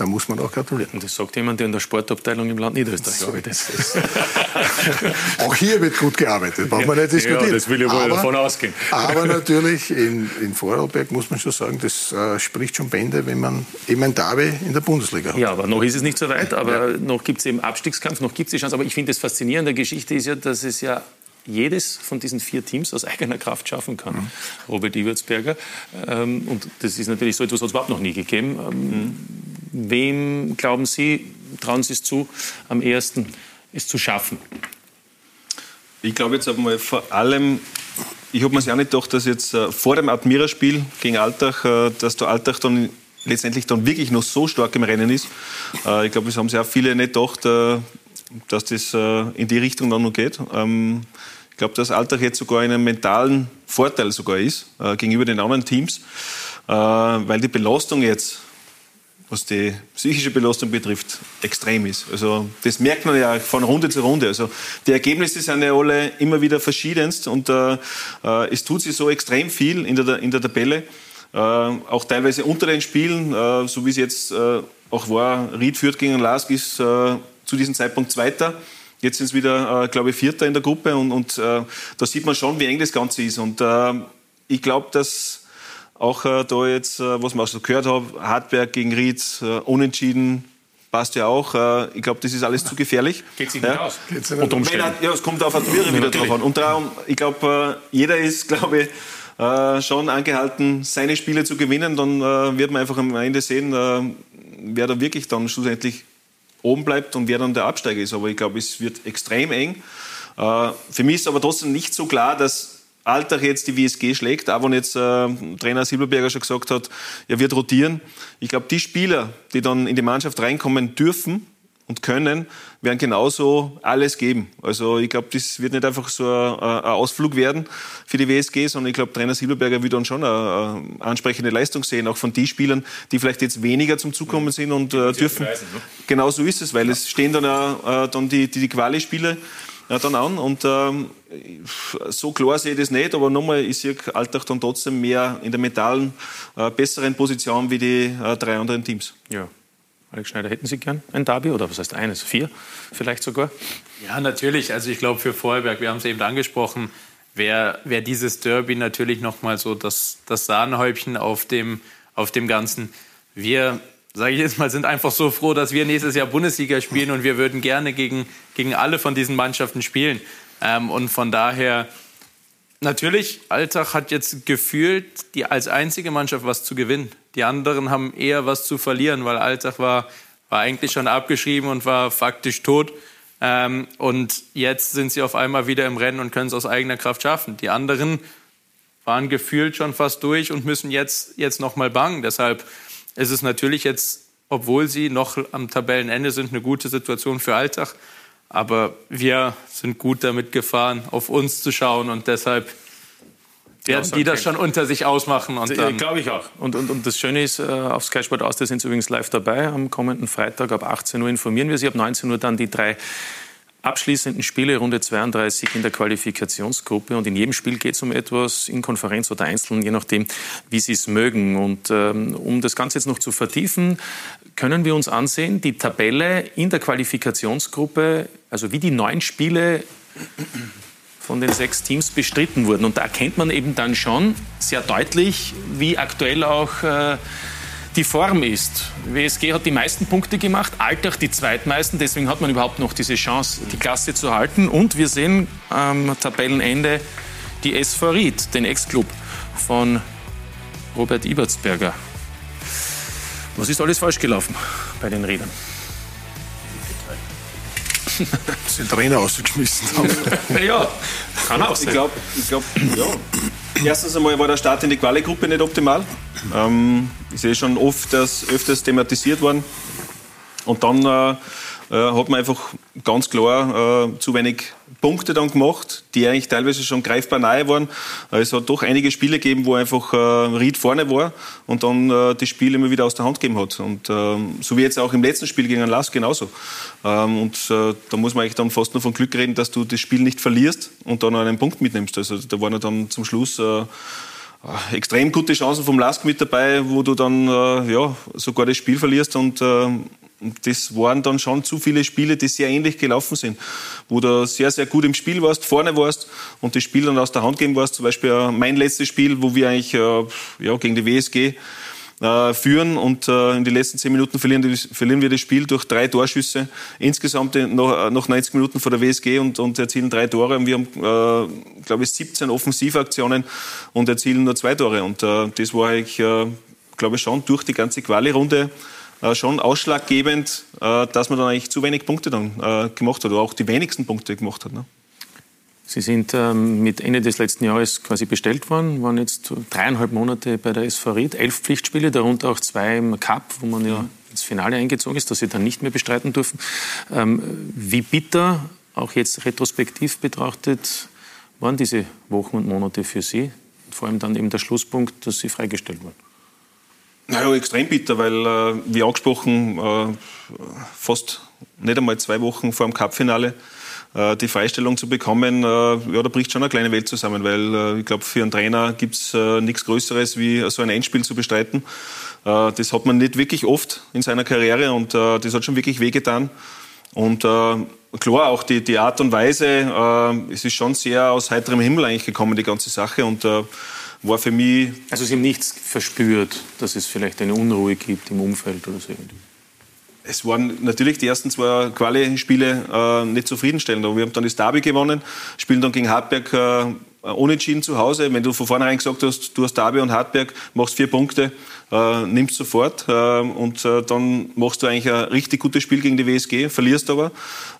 da muss man auch gratulieren. Und das sagt jemand, der in der Sportabteilung im Land Niederösterreich so, arbeitet. auch hier wird gut gearbeitet, braucht man nicht diskutieren. Ja, das will ich wohl davon ausgehen. aber natürlich in, in Vorarlberg muss man schon sagen, das äh, spricht schon Bände, wenn man eben ein Derby in der Bundesliga hat. Ja, aber noch ist es nicht so weit, aber ja. noch gibt es eben Abstiegskampf, noch gibt es die Chance. Aber ich finde das Faszinierende der Geschichte ist ja, dass es ja jedes von diesen vier Teams aus eigener Kraft schaffen kann. Mhm. Robert Iwertsberger. Ähm, und das ist natürlich so etwas, was es überhaupt noch nie gegeben. Ähm, mhm. Wem glauben Sie, trauen Sie es zu, am ehesten es zu schaffen? Ich glaube jetzt einmal vor allem, ich habe mir ja nicht gedacht, dass jetzt äh, vor dem Admira-Spiel gegen Altach, äh, dass der Altach dann letztendlich dann wirklich noch so stark im Rennen ist. Äh, ich glaube, es haben sich auch viele nicht gedacht, dass das in die Richtung dann noch geht. Ähm, ich glaube, dass Altach jetzt sogar in einem mentalen Vorteil sogar ist gegenüber den anderen Teams, weil die Belastung jetzt was die psychische Belastung betrifft, extrem ist. Also das merkt man ja von Runde zu Runde. Also die Ergebnisse sind ja alle immer wieder verschiedenst und äh, äh, es tut sich so extrem viel in der, in der Tabelle. Äh, auch teilweise unter den Spielen, äh, so wie es jetzt äh, auch war, Ried führt gegen Lask ist äh, zu diesem Zeitpunkt Zweiter. Jetzt sind es wieder, glaube ich, Vierter in der Gruppe und, und da sieht man schon, wie eng das Ganze ist. Und ich glaube, dass auch äh, da jetzt, äh, was man auch so gehört hat, Hartberg gegen Ried, äh, unentschieden, passt ja auch. Äh, ich glaube, das ist alles zu gefährlich. Geht sich nicht ja. aus. Geht's nicht und ja, es kommt auf Atmosphäre wieder drauf an. Und darum, ich glaube, äh, jeder ist, glaube ich, äh, schon angehalten, seine Spiele zu gewinnen. Dann wird man einfach am Ende sehen, wer da wirklich dann schlussendlich oben bleibt und wer dann der Absteiger ist. Aber ich glaube, es wird extrem eng. Für mich ist aber trotzdem nicht so klar, dass Alltag jetzt die WSG schlägt, auch wenn jetzt äh, Trainer Silberberger schon gesagt hat, er wird rotieren. Ich glaube, die Spieler, die dann in die Mannschaft reinkommen dürfen und können, werden genauso alles geben. Also ich glaube, das wird nicht einfach so ein, ein, Ausflug werden für die WSG, sondern ich glaube, Trainer Silberberger wird dann schon eine, eine, ansprechende Leistung sehen, auch von den Spielern, die vielleicht jetzt weniger zum Zukommen sind und äh, dürfen. Ne? Genau so ist es, weil ja. es stehen dann, äh, dann die, die, die Quali-Spiele ja, dann an. Und ähm, so klar sehe ich das nicht, aber nochmal, ich sehe Alltag dann trotzdem mehr in der mentalen, äh, besseren Position wie die äh, drei anderen Teams. Ja. Alex Schneider, hätten Sie gern ein Derby oder was heißt eines? Vier vielleicht sogar? Ja, natürlich. Also ich glaube für Vorarlberg, wir haben es eben angesprochen, wäre wär dieses Derby natürlich nochmal so das, das Sahnehäubchen auf dem, auf dem Ganzen. Wir sage ich jetzt mal, sind einfach so froh, dass wir nächstes Jahr Bundesliga spielen und wir würden gerne gegen, gegen alle von diesen Mannschaften spielen. Ähm, und von daher, natürlich, Alltag hat jetzt gefühlt die als einzige Mannschaft was zu gewinnen. Die anderen haben eher was zu verlieren, weil Alltag war, war eigentlich schon abgeschrieben und war faktisch tot. Ähm, und jetzt sind sie auf einmal wieder im Rennen und können es aus eigener Kraft schaffen. Die anderen waren gefühlt schon fast durch und müssen jetzt, jetzt noch mal bangen. Deshalb ist es natürlich jetzt, obwohl sie noch am Tabellenende sind, eine gute Situation für Alltag. Aber wir sind gut damit gefahren, auf uns zu schauen und deshalb werden die das schon unter sich ausmachen. Und dann Glaube ich auch. Und, und, und das Schöne ist, äh, auf Sky Sport Austria sind Sie übrigens live dabei. Am kommenden Freitag ab 18 Uhr informieren wir Sie. Ab 19 Uhr dann die drei abschließenden Spiele, Runde 32 in der Qualifikationsgruppe. Und in jedem Spiel geht es um etwas, in Konferenz oder einzeln, je nachdem, wie Sie es mögen. Und ähm, um das Ganze jetzt noch zu vertiefen, können wir uns ansehen, die Tabelle in der Qualifikationsgruppe, also wie die neun Spiele von den sechs Teams bestritten wurden. Und da erkennt man eben dann schon sehr deutlich, wie aktuell auch äh, die Form ist. WSG hat die meisten Punkte gemacht, Altach die zweitmeisten, deswegen hat man überhaupt noch diese Chance, die Klasse zu halten. Und wir sehen am Tabellenende die SV Ried, den Ex-Club von Robert Ibertsberger. Was ist alles falsch gelaufen bei den Rädern? den Trainer ausgeschmissen haben. ja, kann auch sein. Ich glaube, glaub, ja. Erstens einmal war der Start in die Quali-Gruppe nicht optimal. Ähm, ich sehe schon oft, dass öfters thematisiert worden. Und dann äh, äh, hat man einfach ganz klar äh, zu wenig Punkte dann gemacht, die eigentlich teilweise schon greifbar nahe waren. Äh, es hat doch einige Spiele gegeben, wo einfach äh, Ried vorne war und dann äh, das Spiel immer wieder aus der Hand gegeben hat. Und ähm, so wie jetzt auch im letzten Spiel gegen Lass genauso. Ähm, und äh, da muss man eigentlich dann fast nur von Glück reden, dass du das Spiel nicht verlierst und dann einen Punkt mitnimmst. Also da waren dann zum Schluss äh, extrem gute Chancen vom Lask mit dabei, wo du dann äh, ja, sogar das Spiel verlierst und äh, das waren dann schon zu viele Spiele, die sehr ähnlich gelaufen sind, wo du sehr, sehr gut im Spiel warst, vorne warst und das Spiel dann aus der Hand geben warst. Zum Beispiel äh, mein letztes Spiel, wo wir eigentlich äh, ja, gegen die WSG äh, führen und äh, in den letzten zehn Minuten verlieren, verlieren, wir das Spiel durch drei Torschüsse. Insgesamt noch, äh, noch 90 Minuten vor der WSG und, und erzielen drei Tore. Und wir haben, äh, glaube ich, 17 Offensivaktionen und erzielen nur zwei Tore. Und äh, das war äh, glaube ich, schon durch die ganze Quali-Runde äh, schon ausschlaggebend, äh, dass man dann eigentlich zu wenig Punkte dann äh, gemacht hat oder auch die wenigsten Punkte gemacht hat. Ne? Sie sind ähm, mit Ende des letzten Jahres quasi bestellt worden, waren jetzt dreieinhalb Monate bei der SV Ried, elf Pflichtspiele, darunter auch zwei im Cup, wo man ja ins Finale eingezogen ist, dass Sie dann nicht mehr bestreiten dürfen. Ähm, wie bitter, auch jetzt retrospektiv betrachtet, waren diese Wochen und Monate für Sie? Vor allem dann eben der Schlusspunkt, dass Sie freigestellt wurden. Naja, extrem bitter, weil, äh, wie angesprochen, äh, fast nicht einmal zwei Wochen vor dem Cupfinale die Freistellung zu bekommen, äh, ja, da bricht schon eine kleine Welt zusammen, weil äh, ich glaube, für einen Trainer gibt es äh, nichts Größeres, wie so ein Endspiel zu bestreiten. das hat man nicht wirklich oft in seiner Karriere und das hat schon wirklich wehgetan. Und klar, auch die, die Art und Weise, es ist schon sehr aus heiterem Himmel eigentlich gekommen, die ganze Sache. Und war für mich. Also Sie haben nichts verspürt, dass es vielleicht eine Unruhe gibt im Umfeld oder so irgendwie? Es waren natürlich die ersten zwei Quali-Spiele äh, nicht zufriedenstellend, aber wir haben dann das Derby gewonnen, spielen dann gegen Hartberg äh, unentschieden zu Hause. Wenn du von vornherein gesagt hast, du hast Derby und Hartberg, machst vier Punkte, äh, nimmst sofort äh, und äh, dann machst du eigentlich ein richtig gutes Spiel gegen die WSG, verlierst aber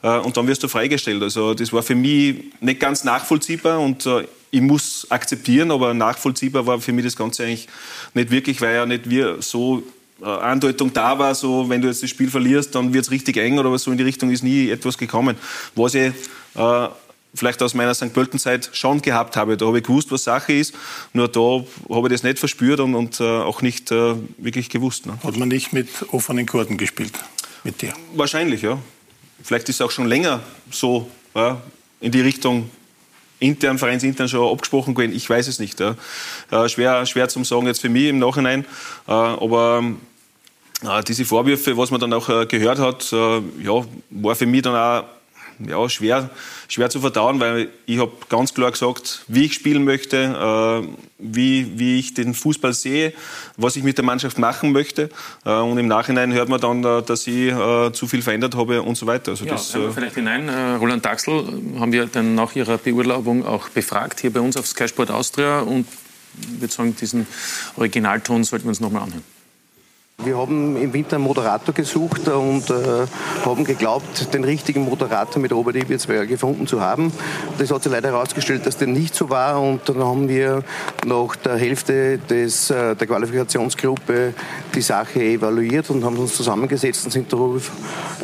äh, und dann wirst du freigestellt. Also das war für mich nicht ganz nachvollziehbar und äh, ich muss akzeptieren, aber nachvollziehbar war für mich das Ganze eigentlich nicht wirklich, weil ja nicht wir so Andeutung da war, so wenn du jetzt das Spiel verlierst, dann wird es richtig eng oder so in die Richtung ist nie etwas gekommen. Was ich äh, vielleicht aus meiner St. Pölten-Zeit schon gehabt habe. Da habe ich gewusst, was Sache ist. Nur da habe ich das nicht verspürt und, und äh, auch nicht äh, wirklich gewusst. Ne? Hat man nicht mit offenen Karten gespielt? Mit dir? Wahrscheinlich, ja. Vielleicht ist es auch schon länger so ja, in die Richtung intern, vereinsintern schon abgesprochen gewesen. Ich weiß es nicht. Ja. Äh, schwer, schwer zum sagen jetzt für mich im Nachhinein. Äh, aber äh, diese Vorwürfe, was man dann auch äh, gehört hat, äh, ja, war für mich dann auch ja, schwer, schwer zu verdauen, weil ich habe ganz klar gesagt, wie ich spielen möchte, äh, wie, wie ich den Fußball sehe, was ich mit der Mannschaft machen möchte. Äh, und im Nachhinein hört man dann, äh, dass ich äh, zu viel verändert habe und so weiter. Also ja, das, äh, vielleicht hinein. Äh, Roland Daxel haben wir dann nach Ihrer Beurlaubung auch befragt, hier bei uns auf Sky Sport Austria. Und ich würde sagen, diesen Originalton sollten wir uns nochmal anhören. Wir haben im Winter einen Moderator gesucht und äh, haben geglaubt, den richtigen Moderator mit Robert Ibitzberger gefunden zu haben. Das hat sich leider herausgestellt, dass dem nicht so war und dann haben wir nach der Hälfte des, äh, der Qualifikationsgruppe die Sache evaluiert und haben uns zusammengesetzt und sind darüber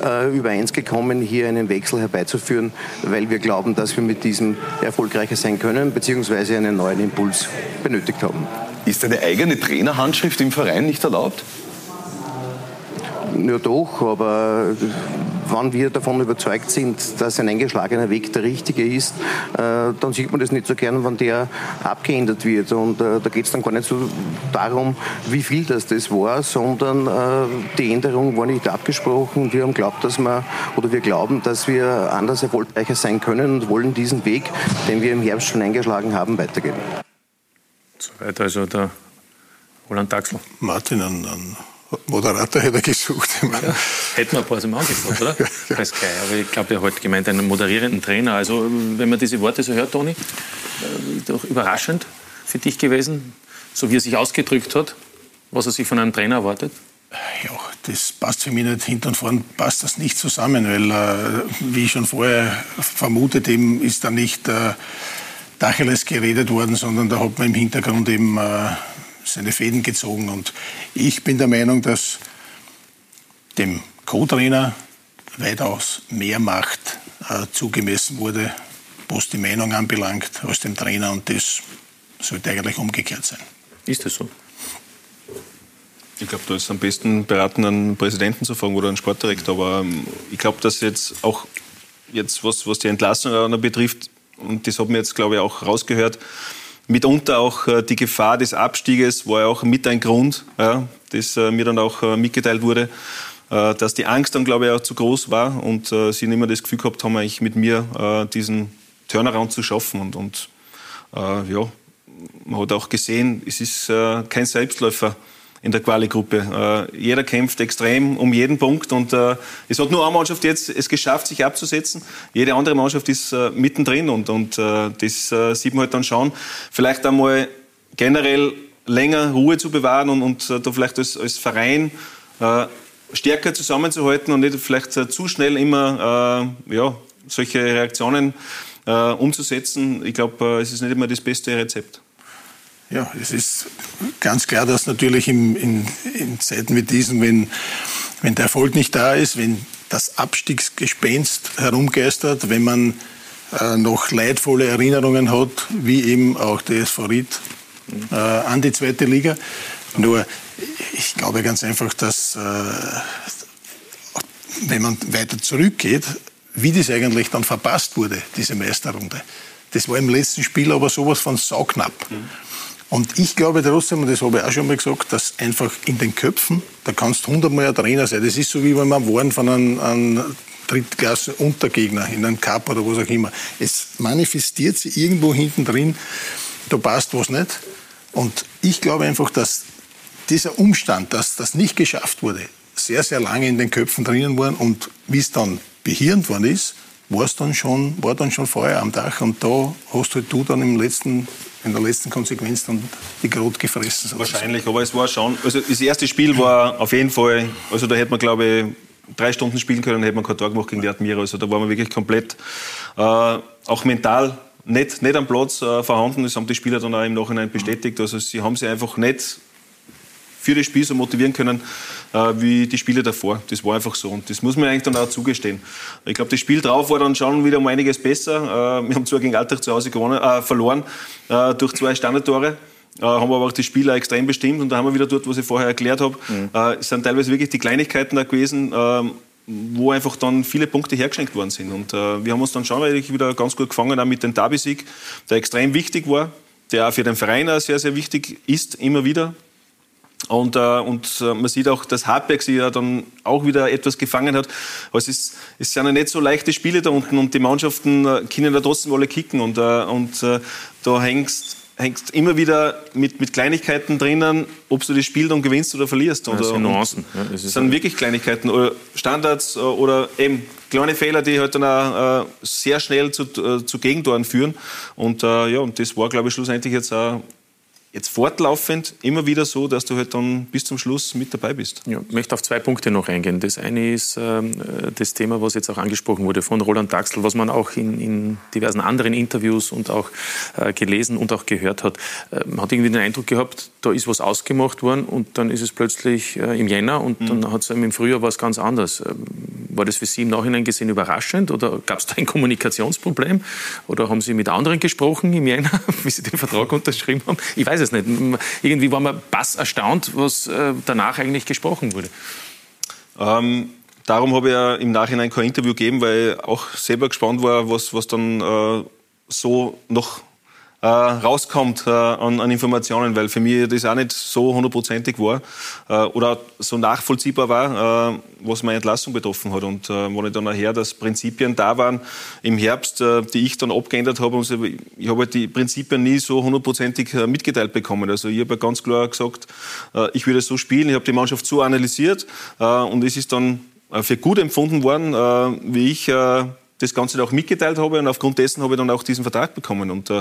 äh, übereins gekommen, hier einen Wechsel herbeizuführen, weil wir glauben, dass wir mit diesem erfolgreicher sein können, beziehungsweise einen neuen Impuls benötigt haben. Ist eine eigene Trainerhandschrift im Verein nicht erlaubt? Ja doch, aber wenn wir davon überzeugt sind, dass ein eingeschlagener Weg der richtige ist, äh, dann sieht man das nicht so gern, wenn der abgeändert wird. Und äh, da geht es dann gar nicht so darum, wie viel das das war, sondern äh, die Änderung war nicht abgesprochen. Wir haben glaubt, dass wir, oder wir glauben, dass wir anders erfolgreicher sein können und wollen diesen Weg, den wir im Herbst schon eingeschlagen haben, weitergehen. Soweit also der Roland Daxel. Martin, an, an Moderator hätte er gesucht. Ja, hätten wir ein paar Mal angefragt, oder? ja. Sky. Aber ich glaube, er hat gemeint einen moderierenden Trainer. Also, wenn man diese Worte so hört, Toni, äh, doch überraschend für dich gewesen, so wie er sich ausgedrückt hat, was er sich von einem Trainer erwartet? Ja, das passt für mich nicht. Hinten und vorn passt das nicht zusammen, weil, äh, wie ich schon vorher vermutet, eben ist da nicht äh, Dacheles geredet worden, sondern da hat man im Hintergrund eben äh, seine Fäden gezogen. Und ich bin der Meinung, dass dem Co-Trainer weitaus mehr Macht äh, zugemessen wurde, was die Meinung anbelangt, als dem Trainer. Und das sollte eigentlich umgekehrt sein. Ist das so? Ich glaube, da ist am besten beraten, einen Präsidenten zu fragen oder einen Sportdirektor. Aber ähm, ich glaube, dass jetzt auch jetzt, was, was die Entlassung betrifft, und das hat man jetzt, glaube ich, auch rausgehört, mitunter auch äh, die Gefahr des Abstieges war ja auch mit ein Grund, ja, das äh, mir dann auch äh, mitgeteilt wurde, dass die Angst dann, glaube ich, auch zu groß war und sie nicht mehr das Gefühl gehabt haben, eigentlich mit mir diesen Turnaround zu schaffen. Und, und ja, man hat auch gesehen, es ist kein Selbstläufer in der Quali-Gruppe. Äh, jeder kämpft extrem um jeden Punkt und äh, es hat nur eine Mannschaft jetzt es geschafft, sich abzusetzen. Jede andere Mannschaft ist äh, mittendrin und, und äh, das äh, sieht man halt dann schon. Vielleicht einmal generell länger Ruhe zu bewahren und, und äh, da vielleicht als, als Verein stärker zusammenzuhalten und nicht vielleicht zu schnell immer ja, solche Reaktionen umzusetzen. Ich glaube, es ist nicht immer das beste Rezept. Ja, es ist ganz klar, dass natürlich in, in, in Zeiten wie diesen, wenn, wenn der Erfolg nicht da ist, wenn das Abstiegsgespenst herumgeistert, wenn man äh, noch leidvolle Erinnerungen hat, wie eben auch der SV Ried äh, an die zweite Liga. Nur, ich glaube ganz einfach, dass äh, wenn man weiter zurückgeht, wie das eigentlich dann verpasst wurde, diese Meisterrunde. Das war im letzten Spiel aber sowas von sauknapp. Mhm. Und ich glaube trotzdem, und das habe ich auch schon mal gesagt, dass einfach in den Köpfen, da kannst du hundertmal ein Trainer sein. Das ist so, wie wenn man warnen von einem, einem Drittklasse-Untergegner in einem Cup oder was auch immer. Es manifestiert sich irgendwo hinten drin, da passt was nicht. Und ich glaube einfach, dass dieser Umstand, dass das nicht geschafft wurde, sehr, sehr lange in den Köpfen drinnen war und wie es dann behirnt worden ist, war dann schon, war dann schon Feuer am Dach und da hast halt du dann im letzten, in der letzten Konsequenz dann die Grot gefressen. Sozusagen. Wahrscheinlich, aber es war schon, also das erste Spiel war auf jeden Fall, also da hätte man glaube ich drei Stunden spielen können, hätte man kein Tor gemacht gegen die Admira, also da waren wir wirklich komplett, äh, auch mental nicht, nicht am Platz äh, vorhanden, das haben die Spieler dann auch im Nachhinein bestätigt, also sie haben sich einfach nicht für das Spiel so motivieren können äh, wie die Spiele davor. Das war einfach so und das muss man eigentlich dann auch zugestehen. Ich glaube, das Spiel drauf war dann schon wieder um einiges besser. Äh, wir haben zwar gegen Altach zu Hause gewonnen, äh, verloren äh, durch zwei Standardtore. Äh, haben aber auch die Spieler extrem bestimmt und da haben wir wieder dort, was ich vorher erklärt habe. Mhm. Äh, es sind teilweise wirklich die Kleinigkeiten da gewesen, wo einfach dann viele Punkte hergeschenkt worden sind. Und äh, wir haben uns dann schon wieder ganz gut gefangen, auch mit dem Derby-Sieg, der extrem wichtig war, der auch für den Verein auch sehr, sehr wichtig ist, immer wieder. Und, äh, und äh, man sieht auch, dass Hartberg sich ja dann auch wieder etwas gefangen hat. Aber es, ist, es sind ja nicht so leichte Spiele da unten und die Mannschaften äh, können da trotzdem alle kicken. Und, äh, und äh, da hängst hängst immer wieder mit, mit Kleinigkeiten drinnen, ob du das Spiel dann gewinnst oder verlierst. Oder, das sind Nuancen. Ja, das sind wirklich Kleinigkeiten oder Standards äh, oder eben kleine Fehler, die halt dann auch sehr schnell zu, zu Gegentoren führen. Und ja, und das war, glaube ich, schlussendlich jetzt auch jetzt fortlaufend immer wieder so, dass du halt dann bis zum Schluss mit dabei bist. Ja, ich möchte auf zwei Punkte noch eingehen. Das eine ist äh, das Thema, was jetzt auch angesprochen wurde von Roland Daxel, was man auch in, in diversen anderen Interviews und auch äh, gelesen und auch gehört hat. Äh, man hat irgendwie den Eindruck gehabt, da ist was ausgemacht worden und dann ist es plötzlich äh, im Jänner und mhm. dann hat es im Frühjahr was ganz anderes. War das für Sie im Nachhinein gesehen überraschend oder gab es da ein Kommunikationsproblem oder haben Sie mit anderen gesprochen im Jänner, wie Sie den Vertrag unterschrieben haben? Ich weiß es nicht. Irgendwie war man bass erstaunt, was äh, danach eigentlich gesprochen wurde. Ähm, darum habe ich ja im Nachhinein kein Interview gegeben, weil ich auch selber gespannt war, was, was dann äh, so noch äh, rauskommt äh, an, an, Informationen, weil für mich das auch nicht so hundertprozentig war äh, oder so nachvollziehbar war, äh, was meine Entlassung betroffen hat. Und äh, wenn ich dann nachher, dass Prinzipien da waren im Herbst, äh, die ich dann abgeändert habe, und ich habe halt die Prinzipien nie so hundertprozentig mitgeteilt bekommen. Also ich habe ganz klar gesagt, ich würde so spielen, ich habe die Mannschaft so analysiert und es ist dann für gut empfunden worden, wie ich das Ganze auch mitgeteilt habe und aufgrund dessen habe ich dann auch diesen Vertrag bekommen. Und äh,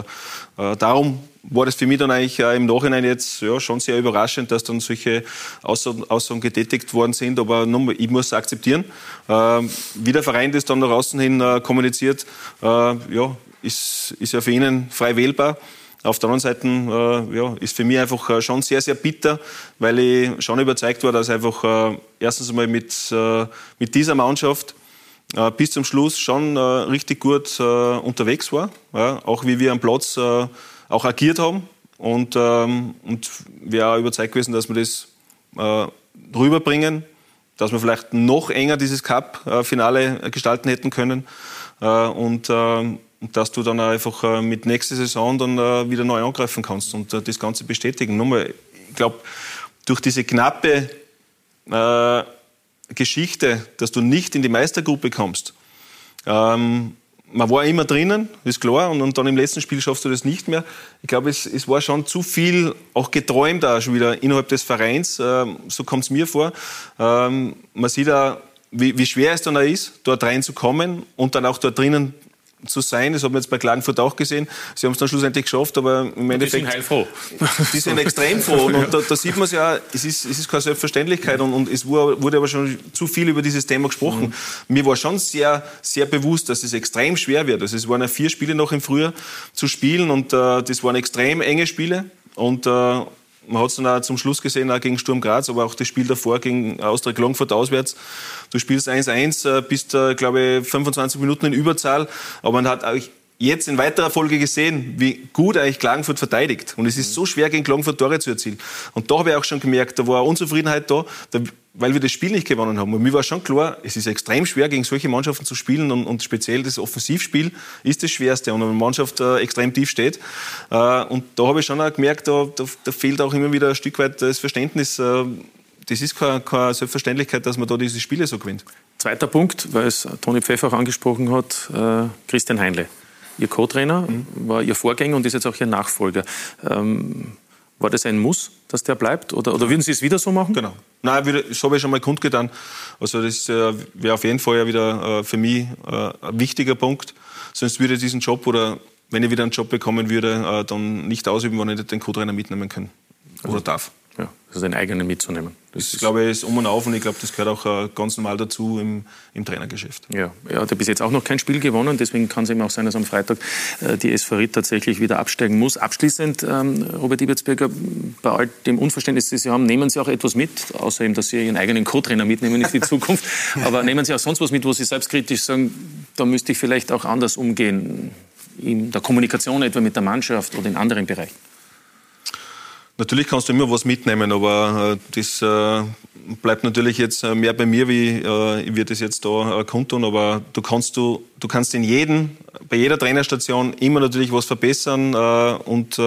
äh, darum war das für mich dann eigentlich äh, im Nachhinein jetzt ja, schon sehr überraschend, dass dann solche Aussagen, Aussagen getätigt worden sind. Aber nochmal, ich muss es akzeptieren. Äh, wie der Verein das dann nach außen hin äh, kommuniziert, äh, ja, ist, ist ja für ihn frei wählbar. Auf der anderen Seite äh, ja, ist für mich einfach äh, schon sehr, sehr bitter, weil ich schon überzeugt war, dass einfach äh, erstens einmal mit, äh, mit dieser Mannschaft äh, bis zum Schluss schon äh, richtig gut äh, unterwegs war. Ja, auch wie wir am Platz äh, auch agiert haben. Und, ähm, und wäre auch überzeugt gewesen, dass wir das äh, rüberbringen, dass wir vielleicht noch enger dieses Cup-Finale gestalten hätten können. Äh, und dass du dann einfach mit nächster Saison dann wieder neu angreifen kannst und das Ganze bestätigen. Nochmal, ich glaube, durch diese knappe Geschichte, dass du nicht in die Meistergruppe kommst. Ähm, man war immer drinnen, ist klar, und, und, dann im letzten Spiel schaffst du das nicht mehr. Ich glaube, es, es war schon zu viel, auch geträumt da schon wieder innerhalb des Vereins. Ähm, so kommt es mir vor. Ähm, man sieht auch, wie, wie schwer es dann auch ist, dort reinzukommen und dann auch dort drinnen zu sein. Das haben wir jetzt bei Klagenfurt auch gesehen. Sie haben es dann schlussendlich geschafft, aber im Endeffekt... Die sind heilfroh. Die sind extrem froh. Und, da, da, sieht man es ja, es ist, es ist keine Selbstverständlichkeit und, und es wurde aber schon zu viel über dieses Thema gesprochen. Mhm. Mir war schon sehr, sehr bewusst, dass es extrem schwer wird. Also es waren ja vier Spiele noch im Frühjahr zu spielen und äh, das waren extrem enge Spiele und äh, man hat es dann auch zum Schluss gesehen, auch gegen Sturm Graz, aber auch das Spiel davor gegen Austria Klangfurt auswärts. Du spielst 1-1, äh, bist, äh, glaube ich, 25 Minuten in Überzahl, aber man hat jetzt in weiterer Folge gesehen, wie gut eigentlich Klagenfurt verteidigt. Und es ist so schwer, gegen Klagenfurt Tore zu erzielen. Und da habe ich auch schon gemerkt, da war Unzufriedenheit da, weil wir das Spiel nicht gewonnen haben. Und mir war schon klar, es ist extrem schwer, gegen solche Mannschaften zu spielen. Und, und speziell das Offensivspiel ist das Schwerste. Und wenn eine Mannschaft äh, extrem tief steht. Äh, und da habe ich schon auch gemerkt, da, da, da, fehlt auch immer wieder ein Stück weit das Verständnis. Äh, das ist keine, keine Selbstverständlichkeit, dass man da diese Spiele so gewinnt. Zweiter Punkt, weil es Toni Pfeffer auch angesprochen hat, äh, Christian Heinle. Ihr Co-Trainer, mhm. war Ihr Vorgänger und ist jetzt auch Ihr Nachfolger. Ähm, war das ein Muss, dass der bleibt? Oder, oder würden Sie es wieder so machen? Genau. Nein, das habe ich schon mal kundgetan. Also das äh, wäre auf jeden Fall ja wieder äh, für mich äh, ein wichtiger Punkt. Sonst würde ich diesen Job oder wenn ich wieder einen Job bekommen würde, dann nicht ausüben, wenn ich den Co-Trainer mitnehmen kann oder also, darf. Ja, also den eigenen mitzunehmen. Das, das glaube ich, ist um und auf und ich glaube, das gehört auch äh, ganz normal dazu im, im Trainergeschäft. Ja, er hat bis jetzt auch noch kein Spiel gewonnen, deswegen kann es eben auch sein, dass am Freitag äh, die SV Ried tatsächlich wieder absteigen muss. Abschließend, ähm, Robert Ibertsberger, bei all dem Unverständnis, das Sie haben, nehmen Sie auch etwas mit, außer eben, dass Sie Ihren eigenen Co-Trainer mitnehmen in die Zukunft. Aber nehmen Sie auch sonst was mit, wo Sie selbstkritisch sagen, da müsste ich vielleicht auch anders umgehen, in der Kommunikation etwa mit der Mannschaft oder in anderen Bereichen? Natürlich kannst du immer was mitnehmen, aber äh, das äh, bleibt natürlich jetzt äh, mehr bei mir, wie wir das jetzt da kundtun. Aber du kannst, du, du kannst in jedem, bei jeder Trainerstation immer natürlich was verbessern und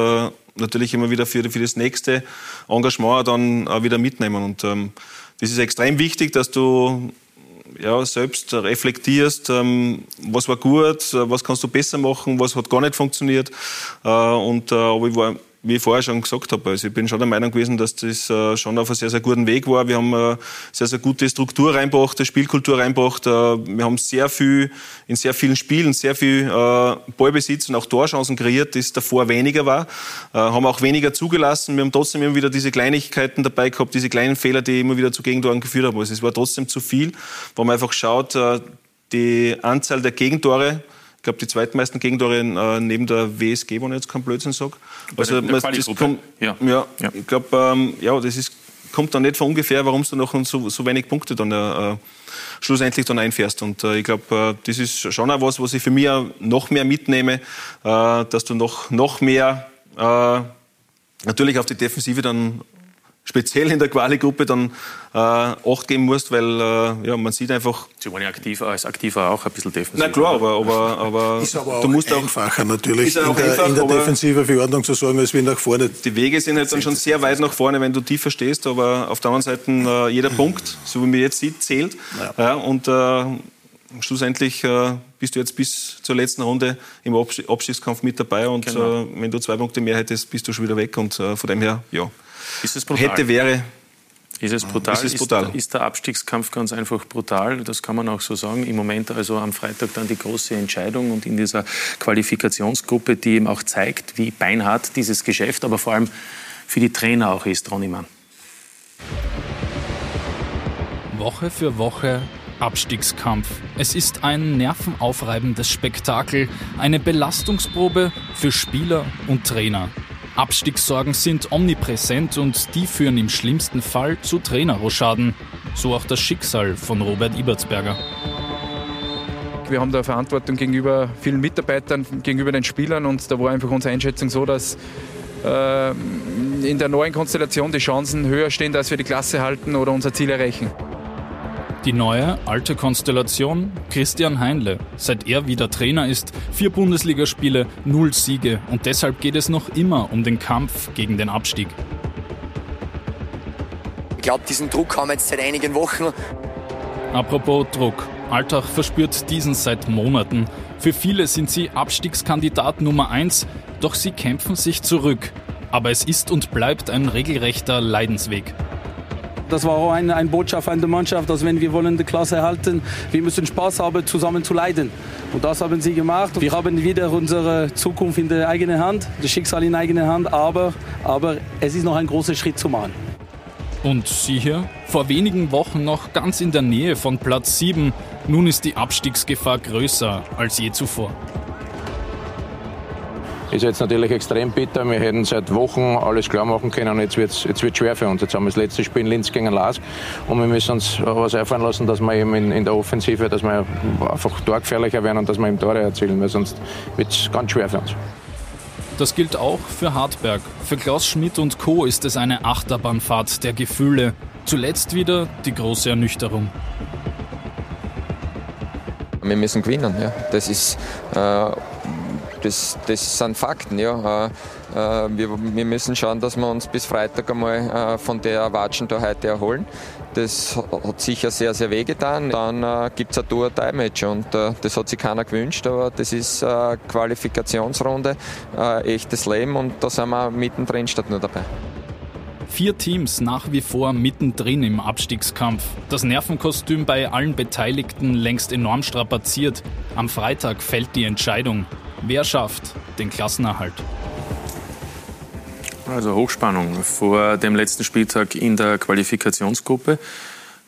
natürlich immer wieder für, für das nächste Engagement dann äh, wieder mitnehmen. Und ähm, das ist extrem wichtig, dass du ja, selbst reflektierst, ähm, was war gut, was kannst du besser machen, was hat gar nicht funktioniert. Und, aber ich war wie ich vorher schon gesagt habe, also ich bin schon der Meinung gewesen, dass das äh, schon auf einem sehr, sehr guten Weg war. Wir haben äh, sehr, sehr gute Struktur reinbracht, eine Spielkultur reinbracht. Äh, wir haben sehr viel, in sehr vielen Spielen sehr viel äh, Ballbesitz und auch Torchancen kreiert, das davor weniger war. Äh, haben auch weniger zugelassen. Wir haben trotzdem immer wieder diese Kleinigkeiten dabei gehabt, diese kleinen Fehler, die immer wieder zu Gegentoren geführt haben. Also es war trotzdem zu viel, wo man einfach schaut, die Anzahl der Gegentore, glaube, die zweitmeisten Gegentore äh, neben der WSG, wenn ich jetzt keinen Blödsinn sage. Also, der, der das kommt, ja. Ja, ja. ich glaube, ähm, ja, das ist, kommt dann nicht von ungefähr, warum du noch so, so wenig Punkte dann äh, schlussendlich dann einfährst. Und äh, ich glaube, äh, das ist schon auch was, was ich für mich noch mehr mitnehme, äh, dass du noch, noch mehr äh, natürlich auf die Defensive dann speziell in der Quali-Gruppe dann äh, Acht geben musst, weil äh, ja, man sieht einfach... Sie waren ja aktiv, als Aktiver auch ein bisschen defensiv. Na klar, aber, aber, aber, ist aber auch du musst einfacher auch, natürlich in der, einfach, in der Defensive für Ordnung zu sorgen, als wie nach vorne. Die Wege sind jetzt dann schon sehr weit nach vorne, wenn du tiefer stehst, aber auf der anderen Seite äh, jeder Punkt, so wie man jetzt sieht, zählt. Ja. ja und äh, schlussendlich äh, bist du jetzt bis zur letzten Runde im Abschiedskampf mit dabei und genau. äh, wenn du zwei Punkte mehr hättest, bist du schon wieder weg und äh, von dem her, ja. Ist es brutal? Hätte, wäre. Ist es brutal? Ist, es brutal? Ist, ist, der Abstiegskampf ganz einfach brutal? Das kann man auch so sagen. Im Moment also am Freitag dann die große Entscheidung und in dieser Qualifikationsgruppe, die eben auch zeigt, wie beinhart dieses Geschäft, aber vor allem für die Trainer auch ist, Ronny Mann. Woche für Woche Abstiegskampf. Es ist ein nervenaufreibendes Spektakel, eine Belastungsprobe für Spieler und Trainer. Abstiegssorgen sind omnipräsent und die führen im schlimmsten Fall zu Trainerroschaden. So auch das Schicksal von Robert Ibertsberger. Wir haben da Verantwortung gegenüber vielen Mitarbeitern, gegenüber den Spielern und da war einfach unsere Einschätzung so, dass äh, in der neuen Konstellation die Chancen höher stehen, dass wir die Klasse halten oder unser Ziel erreichen. Die neue, alte Konstellation Christian Heinle. Seit er wieder Trainer ist, vier Bundesligaspiele, null Siege und deshalb geht es noch immer um den Kampf gegen den Abstieg. Ich glaube, diesen Druck haben wir jetzt seit einigen Wochen. Apropos Druck. Alltag verspürt diesen seit Monaten. Für viele sind sie Abstiegskandidat Nummer eins, doch sie kämpfen sich zurück. Aber es ist und bleibt ein regelrechter Leidensweg. Das war auch eine, eine Botschaft an die Mannschaft, dass wenn wir wollen die Klasse erhalten, wir müssen Spaß haben, zusammen zu leiden. Und das haben sie gemacht. Wir haben wieder unsere Zukunft in der eigenen Hand, das Schicksal in eigener Hand, aber, aber es ist noch ein großer Schritt zu machen. Und Sie hier? Vor wenigen Wochen noch ganz in der Nähe von Platz 7. Nun ist die Abstiegsgefahr größer als je zuvor. Ist jetzt natürlich extrem bitter. Wir hätten seit Wochen alles klar machen können. Jetzt wird es jetzt wird's schwer für uns. Jetzt haben wir das letzte Spiel in Linz gegen Lask und wir müssen uns was einfallen lassen, dass wir eben in, in der Offensive, dass wir einfach torgefährlicher werden und dass wir eben Tore erzielen, weil sonst wird es ganz schwer für uns. Das gilt auch für Hartberg. Für Klaus Schmidt und Co. ist es eine Achterbahnfahrt der Gefühle. Zuletzt wieder die große Ernüchterung. Wir müssen gewinnen. Ja. Das ist äh, das, das sind Fakten. Ja. Äh, äh, wir, wir, müssen schauen, dass wir uns bis Freitag einmal äh, von der Watschen da heute erholen. Das hat sicher sehr, sehr wehgetan. Dann äh, gibt es ein Tour-Time-Match und das hat sich keiner gewünscht, aber das ist Qualifikationsrunde, echtes Leben und da sind wir mittendrin statt nur dabei. Vier Teams nach wie vor mittendrin im Abstiegskampf. Das Nervenkostüm bei allen Beteiligten längst enorm strapaziert. Am Freitag fällt die Entscheidung. Wer schafft den Klassenerhalt? Also Hochspannung vor dem letzten Spieltag in der Qualifikationsgruppe.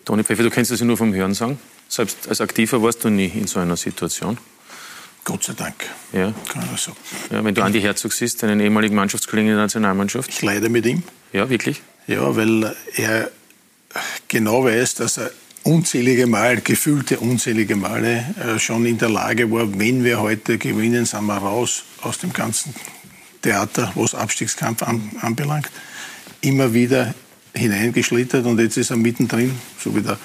Toni Pfeffer, du kennst das ja nur vom Hören sagen. Selbst als Aktiver warst du nie in so einer Situation. Gott sei Dank. Ja. Kann man sagen. ja wenn du Andi Herzog siehst, deinen ehemaligen Mannschaftskollegen in der Nationalmannschaft. Ich leide mit ihm. Ja, wirklich? Ja, weil er genau weiß, dass er unzählige Mal, gefühlte unzählige Male äh, schon in der Lage war, wenn wir heute gewinnen, sind wir raus aus dem ganzen Theater, was Abstiegskampf an, anbelangt, immer wieder hineingeschlittert und jetzt ist er mittendrin, so wie der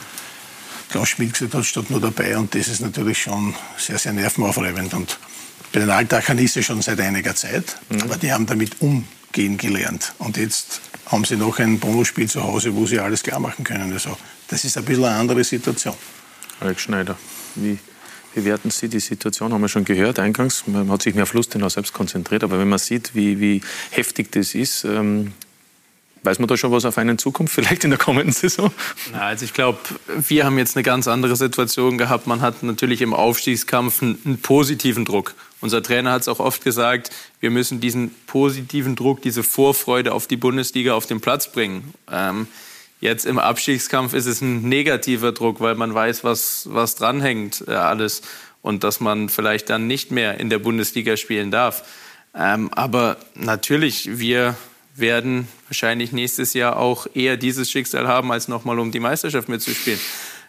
Klaus Schmidt gesagt hat, statt nur dabei. Und das ist natürlich schon sehr, sehr nervenaufreibend. Und bei den Altachern ist es schon seit einiger Zeit, mhm. aber die haben damit umgehen gelernt. Und jetzt haben sie noch ein Bonusspiel zu Hause, wo sie alles klar machen können. Also das ist ein bisschen eine andere Situation. Alex Schneider, wie bewerten Sie die Situation? Haben wir schon gehört eingangs. Man hat sich mehr auf Lustenau selbst konzentriert. Aber wenn man sieht, wie, wie heftig das ist, ähm, Weiß man da schon was auf einen Zukunft, vielleicht in der kommenden Saison? Na, also ich glaube, wir haben jetzt eine ganz andere Situation gehabt. Man hat natürlich im Aufstiegskampf einen, einen positiven Druck. Unser Trainer hat es auch oft gesagt, wir müssen diesen positiven Druck, diese Vorfreude auf die Bundesliga auf den Platz bringen. Ähm, Jetzt im Abstiegskampf ist es ein negativer Druck, weil man weiß, was, was dranhängt äh, alles und dass man vielleicht dann nicht mehr in der Bundesliga spielen darf. Ähm, aber natürlich, wir werden wahrscheinlich nächstes Jahr auch eher dieses Schicksal haben, als nochmal um die Meisterschaft mitzuspielen.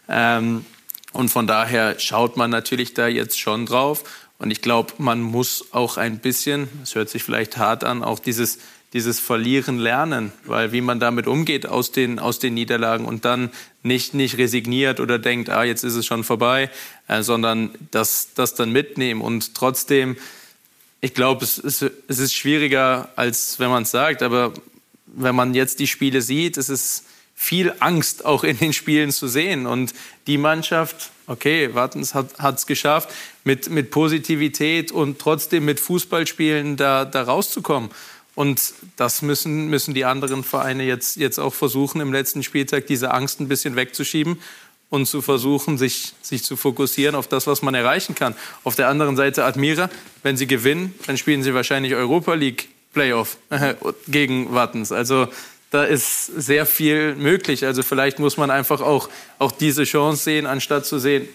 Ähm, und von daher schaut man natürlich da jetzt schon drauf. Und ich glaube, man muss auch ein bisschen, das hört sich vielleicht hart an, auch dieses dieses Verlieren lernen, weil wie man damit umgeht aus den, aus den Niederlagen und dann nicht, nicht resigniert oder denkt, ah, jetzt ist es schon vorbei, äh, sondern das, das dann mitnehmen. Und trotzdem, ich glaube, es ist, es ist schwieriger, als wenn man es sagt, aber wenn man jetzt die Spiele sieht, es ist viel Angst auch in den Spielen zu sehen. Und die Mannschaft, okay, Wartens hat es geschafft, mit, mit Positivität und trotzdem mit Fußballspielen da, da rauszukommen. Und das müssen, müssen die anderen Vereine jetzt, jetzt auch versuchen, im letzten Spieltag diese Angst ein bisschen wegzuschieben und zu versuchen, sich, sich zu fokussieren auf das, was man erreichen kann. Auf der anderen Seite Admira, wenn sie gewinnen, dann spielen sie wahrscheinlich Europa League Playoff gegen Wattens. Also da ist sehr viel möglich. Also vielleicht muss man einfach auch, auch diese Chance sehen, anstatt zu sehen,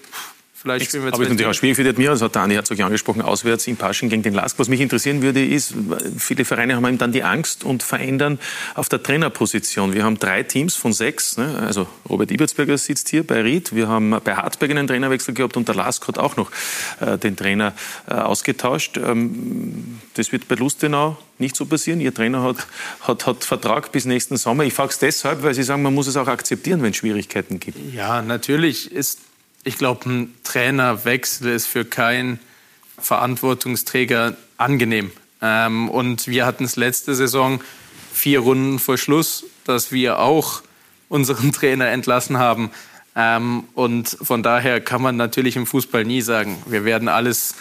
Vielleicht spielen wir jetzt Aber natürlich auch schwierig für die Admira, das hat der Andi Herzog ja angesprochen, auswärts in Paschen gegen den Lask. Was mich interessieren würde, ist, viele Vereine haben eben dann die Angst und verändern auf der Trainerposition. Wir haben drei Teams von sechs, ne? also Robert Ibertsberger sitzt hier bei Ried, wir haben bei Hartberg einen Trainerwechsel gehabt und der Lask hat auch noch äh, den Trainer äh, ausgetauscht. Ähm, das wird bei Lustenau nicht so passieren. Ihr Trainer hat, hat, hat Vertrag bis nächsten Sommer. Ich frage es deshalb, weil Sie sagen, man muss es auch akzeptieren, wenn es Schwierigkeiten gibt. Ja, natürlich ist ich glaube, ein Trainerwechsel ist für keinen Verantwortungsträger angenehm. Ähm, und wir hatten es letzte Saison vier Runden vor Schluss, dass wir auch unseren Trainer entlassen haben. Ähm, und von daher kann man natürlich im Fußball nie sagen, wir werden alles,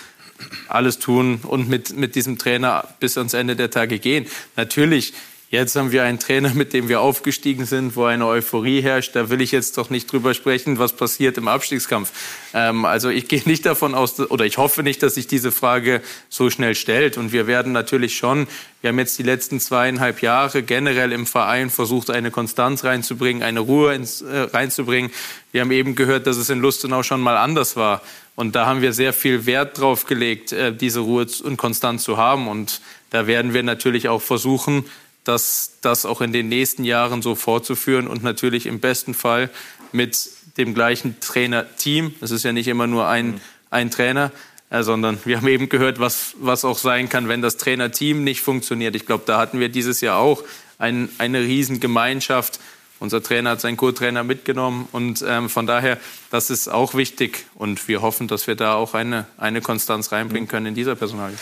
alles tun und mit, mit diesem Trainer bis ans Ende der Tage gehen. Natürlich Jetzt haben wir einen Trainer, mit dem wir aufgestiegen sind, wo eine Euphorie herrscht. Da will ich jetzt doch nicht drüber sprechen, was passiert im Abstiegskampf. Ähm, also ich gehe nicht davon aus, oder ich hoffe nicht, dass sich diese Frage so schnell stellt. Und wir werden natürlich schon, wir haben jetzt die letzten zweieinhalb Jahre generell im Verein versucht, eine Konstanz reinzubringen, eine Ruhe ins, äh, reinzubringen. Wir haben eben gehört, dass es in Lustenau schon mal anders war. Und da haben wir sehr viel Wert drauf gelegt, äh, diese Ruhe und Konstanz zu haben. Und da werden wir natürlich auch versuchen, das, das auch in den nächsten Jahren so fortzuführen und natürlich im besten Fall mit dem gleichen Trainerteam. Es ist ja nicht immer nur ein, ein Trainer, äh, sondern wir haben eben gehört, was, was auch sein kann, wenn das Trainerteam nicht funktioniert. Ich glaube, da hatten wir dieses Jahr auch ein, eine Riesengemeinschaft. Unser Trainer hat seinen Co-Trainer mitgenommen und ähm, von daher, das ist auch wichtig und wir hoffen, dass wir da auch eine, eine Konstanz reinbringen können in dieser Personalie.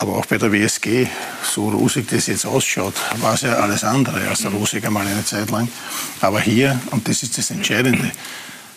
Aber auch bei der WSG, so rosig das jetzt ausschaut, war es ja alles andere als rosig einmal eine Zeit lang. Aber hier, und das ist das Entscheidende,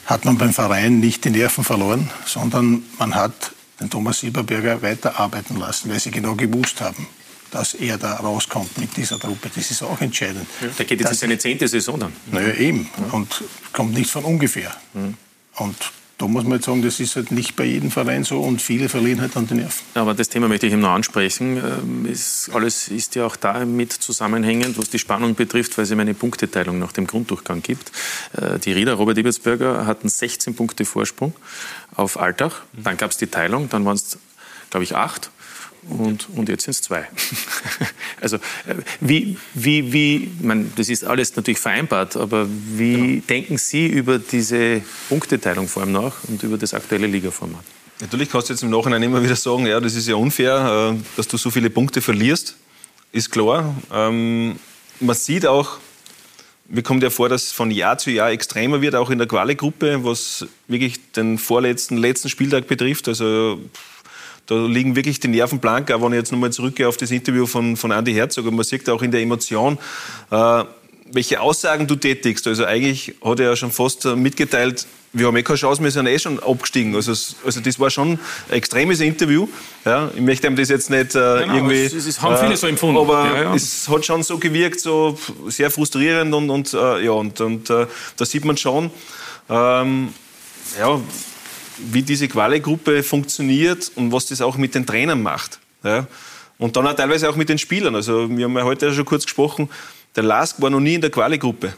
hat man beim Verein nicht die Nerven verloren, sondern man hat den Thomas Silberberger weiterarbeiten lassen, weil sie genau gewusst haben, dass er da rauskommt mit dieser Truppe. Das ist auch entscheidend. Ja, der geht jetzt in seine zehnte Saison dann. Naja, eben. Und kommt nicht von ungefähr. Mhm. Und da muss man jetzt sagen, das ist halt nicht bei jedem Verein so und viele verlieren halt an den Nerven. Aber das Thema möchte ich eben noch ansprechen. Ähm, ist, alles ist ja auch damit zusammenhängend, was die Spannung betrifft, weil es eben eine Punkteteilung nach dem Grunddurchgang gibt. Äh, die Rieder, Robert Ebersberger, hatten 16 Punkte Vorsprung auf Altach. Dann gab es die Teilung, dann waren es, glaube ich, acht und, und jetzt sind es zwei. also äh, wie, wie, wie, man, das ist alles natürlich vereinbart, aber wie genau. denken Sie über diese Punkteteilung vor allem nach und über das aktuelle Ligaformat? Natürlich kannst du jetzt im Nachhinein immer wieder sagen, ja, das ist ja unfair, äh, dass du so viele Punkte verlierst, ist klar. Ähm, man sieht auch, mir kommt ja vor, dass es von Jahr zu Jahr extremer wird, auch in der Quali-Gruppe, was wirklich den vorletzten, letzten Spieltag betrifft. Also da liegen wirklich die Nerven blank, auch wenn ich jetzt nochmal zurückgehe auf das Interview von, von Andy Herzog. Und man sieht auch in der Emotion, äh, welche Aussagen du tätigst. Also eigentlich hat er ja schon fast mitgeteilt, wir haben eh keine Chance, wir sind eh schon abgestiegen. Also, also das war schon ein extremes Interview. Ja, ich möchte ihm das jetzt nicht äh, genau, irgendwie... Es, es haben viele äh, so empfunden. Aber ja, ja. es hat schon so gewirkt, so sehr frustrierend und, und äh, ja, und, und äh, da sieht man schon, ähm, ja, wie diese Quali-Gruppe funktioniert und was das auch mit den Trainern macht. Ja? Und dann auch teilweise auch mit den Spielern. Also wir haben ja heute schon kurz gesprochen, der Lask war noch nie in der Quali-Gruppe.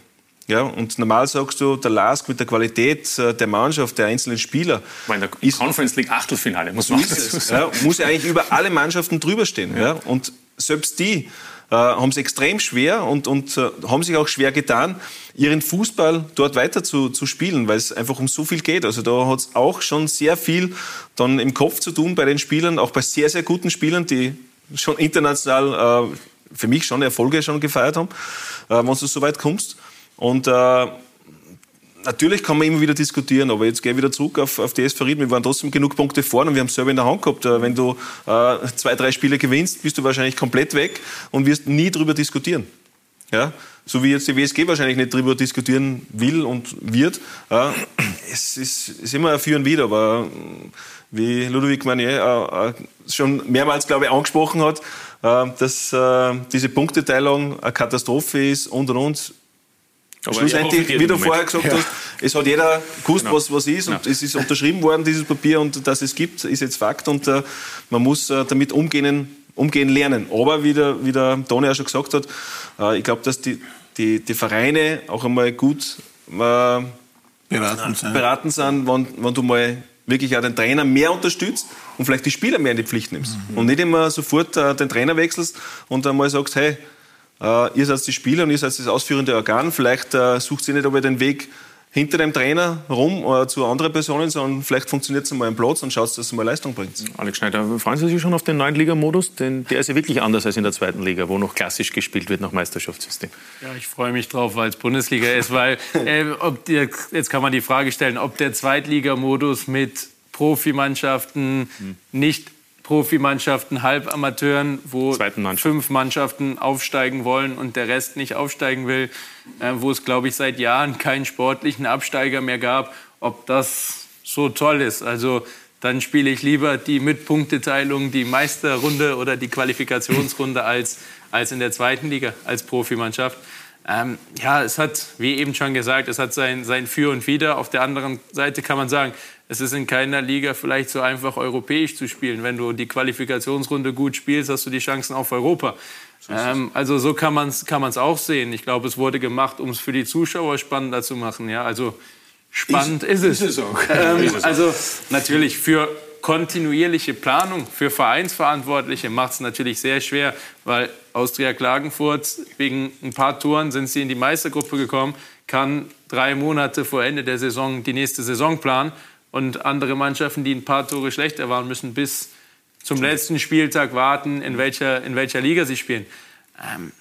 Ja, und normal sagst du, der Lask mit der Qualität äh, der Mannschaft, der einzelnen Spieler. in der ist, Conference League Achtelfinale, muss man so ja, Muss ja eigentlich über alle Mannschaften drüber stehen. Ja. ja. Und selbst die äh, haben es extrem schwer und, und äh, haben sich auch schwer getan, ihren Fußball dort weiter zu, zu spielen, weil es einfach um so viel geht. Also da hat es auch schon sehr viel dann im Kopf zu tun bei den Spielern, auch bei sehr, sehr guten Spielern, die schon international äh, für mich schon Erfolge schon gefeiert haben, äh, wenn du so weit kommst. Und äh, natürlich kann man immer wieder diskutieren, aber jetzt gehe ich wieder zurück auf, auf die SV Ried. Wir waren trotzdem genug Punkte vorne und wir haben selber in der Hand gehabt. Äh, wenn du äh, zwei, drei Spiele gewinnst, bist du wahrscheinlich komplett weg und wirst nie darüber diskutieren. Ja? So wie jetzt die WSG wahrscheinlich nicht darüber diskutieren will und wird. Ja? Es ist, ist immer ein Für und Wider, aber äh, wie Ludovic Manier äh, schon mehrmals, glaube ich, angesprochen hat, äh, dass äh, diese Punkteteilung eine Katastrophe ist und und und aber Schlussendlich, wie du vorher gesagt ja. hast, es hat jeder gewusst, genau. was, was ist und ja. es ist unterschrieben worden, dieses Papier und dass es gibt, ist jetzt Fakt und äh, man muss äh, damit umgehen, umgehen lernen. Aber wie der, wie der Toni auch schon gesagt hat, äh, ich glaube, dass die, die, die Vereine auch einmal gut äh, beraten, sind. beraten sind, wenn, wenn du mal wirklich auch den Trainer mehr unterstützt und vielleicht die Spieler mehr in die Pflicht nimmst. Mhm. Und nicht immer sofort äh, den Trainer wechselst und einmal sagst, hey, ihr seid die Spieler und ihr seid das ausführende Organ. Vielleicht äh, sucht ihr nicht aber den Weg hinter dem Trainer rum äh, zu anderen Personen, sondern vielleicht funktioniert es mal im Platz und schaut, dass es mal Leistung bringt. Alex Schneider, freuen Sie sich schon auf den neuen Ligamodus? Denn der ist ja wirklich anders als in der zweiten Liga, wo noch klassisch gespielt wird nach Meisterschaftssystem. Ja, ich freue mich drauf, weil es Bundesliga ist, weil äh, ob die, jetzt kann man die Frage stellen, ob der Zweitligamodus mit Profimannschaften hm. nicht Profimannschaften, Halbamateuren, wo fünf Mannschaften aufsteigen wollen und der Rest nicht aufsteigen will, äh, wo es, glaube ich, seit Jahren keinen sportlichen Absteiger mehr gab, ob das so toll ist. Also dann spiele ich lieber die Mitpunkteteilung, die Meisterrunde oder die Qualifikationsrunde als, als in der zweiten Liga als Profimannschaft. Ähm, ja, es hat, wie eben schon gesagt, es hat sein, sein Für und Wider. Auf der anderen Seite kann man sagen, es ist in keiner Liga vielleicht so einfach, europäisch zu spielen. Wenn du die Qualifikationsrunde gut spielst, hast du die Chancen auf Europa. Ähm, also so kann man es kann auch sehen. Ich glaube, es wurde gemacht, um es für die Zuschauer spannender zu machen. Ja, also spannend ist, ist es. Ist es auch. Ähm, also natürlich für kontinuierliche Planung für Vereinsverantwortliche macht es natürlich sehr schwer, weil Austria Klagenfurt wegen ein paar Touren sind sie in die Meistergruppe gekommen, kann drei Monate vor Ende der Saison die nächste Saison planen und andere Mannschaften, die ein paar Tore schlechter waren, müssen bis zum letzten Spieltag warten, in welcher, in welcher Liga sie spielen. Ähm,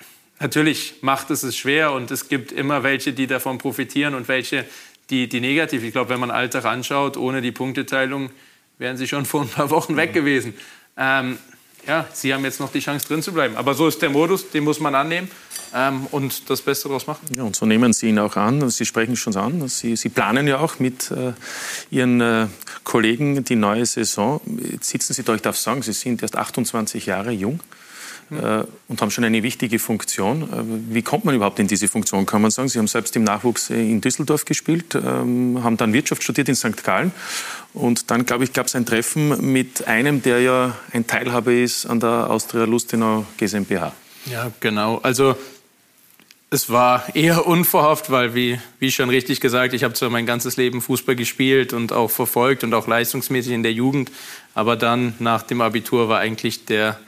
natürlich macht es es schwer und es gibt immer welche, die davon profitieren und welche, die, die negativ. Ich glaube, wenn man Alltag anschaut, ohne die Punkteteilung wären sie schon vor ein paar Wochen weg gewesen. Ähm, ja, sie haben jetzt noch die Chance drin zu bleiben. Aber so ist der Modus, den muss man annehmen ähm, und das Beste daraus machen. Ja, und so nehmen Sie ihn auch an. Sie sprechen schon an. Sie, Sie planen ja auch mit äh, Ihren äh, Kollegen die neue Saison. Jetzt sitzen Sie da, ich darf sagen, Sie sind erst 28 Jahre jung. Äh, und haben schon eine wichtige Funktion. Äh, wie kommt man überhaupt in diese Funktion, kann man sagen? Sie haben selbst im Nachwuchs in Düsseldorf gespielt, ähm, haben dann Wirtschaft studiert in St. Gallen und dann, glaube ich, gab es ein Treffen mit einem, der ja ein Teilhaber ist an der Austria Lustenau GmbH. Ja, genau. Also es war eher unverhofft, weil, wie, wie schon richtig gesagt, ich habe zwar mein ganzes Leben Fußball gespielt und auch verfolgt und auch leistungsmäßig in der Jugend, aber dann nach dem Abitur war eigentlich der,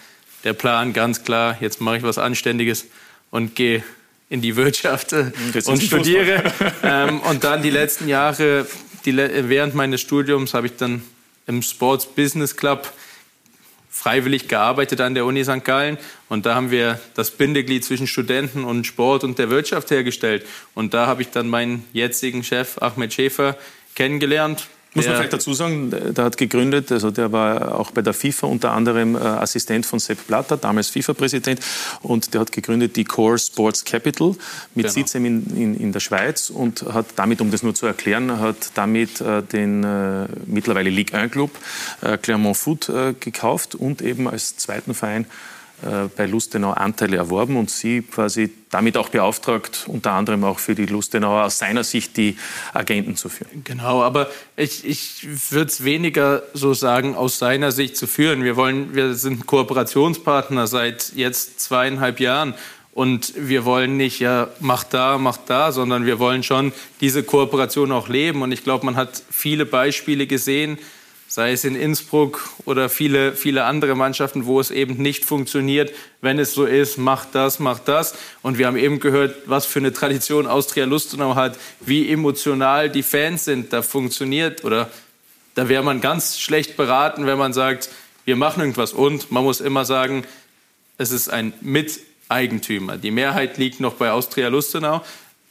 der Plan ganz klar, jetzt mache ich was Anständiges und gehe in die Wirtschaft äh, und studiere. ähm, und dann die letzten Jahre, die, während meines Studiums, habe ich dann im Sports Business Club freiwillig gearbeitet an der Uni St. Gallen und da haben wir das Bindeglied zwischen Studenten und Sport und der Wirtschaft hergestellt. Und da habe ich dann meinen jetzigen Chef Ahmed Schäfer kennengelernt. Muss man vielleicht dazu sagen, der hat gegründet, also der war auch bei der FIFA unter anderem äh, Assistent von Sepp Blatter, damals FIFA-Präsident, und der hat gegründet die Core Sports Capital mit genau. Sitz in, in, in, der Schweiz und hat damit, um das nur zu erklären, hat damit äh, den äh, mittlerweile Ligue 1 Club äh, Clermont Foot äh, gekauft und eben als zweiten Verein bei Lustenau Anteile erworben und sie quasi damit auch beauftragt, unter anderem auch für die Lustenauer aus seiner Sicht die Agenten zu führen. Genau, aber ich, ich würde es weniger so sagen, aus seiner Sicht zu führen. Wir, wollen, wir sind Kooperationspartner seit jetzt zweieinhalb Jahren. Und wir wollen nicht, ja, mach da, mach da, sondern wir wollen schon diese Kooperation auch leben. Und ich glaube, man hat viele Beispiele gesehen, sei es in Innsbruck oder viele, viele andere Mannschaften, wo es eben nicht funktioniert, wenn es so ist, macht das, macht das. Und wir haben eben gehört, was für eine Tradition Austria Lustenau hat, wie emotional die Fans sind. Da funktioniert oder da wäre man ganz schlecht beraten, wenn man sagt, wir machen irgendwas. Und man muss immer sagen, es ist ein Miteigentümer. Die Mehrheit liegt noch bei Austria Lustenau.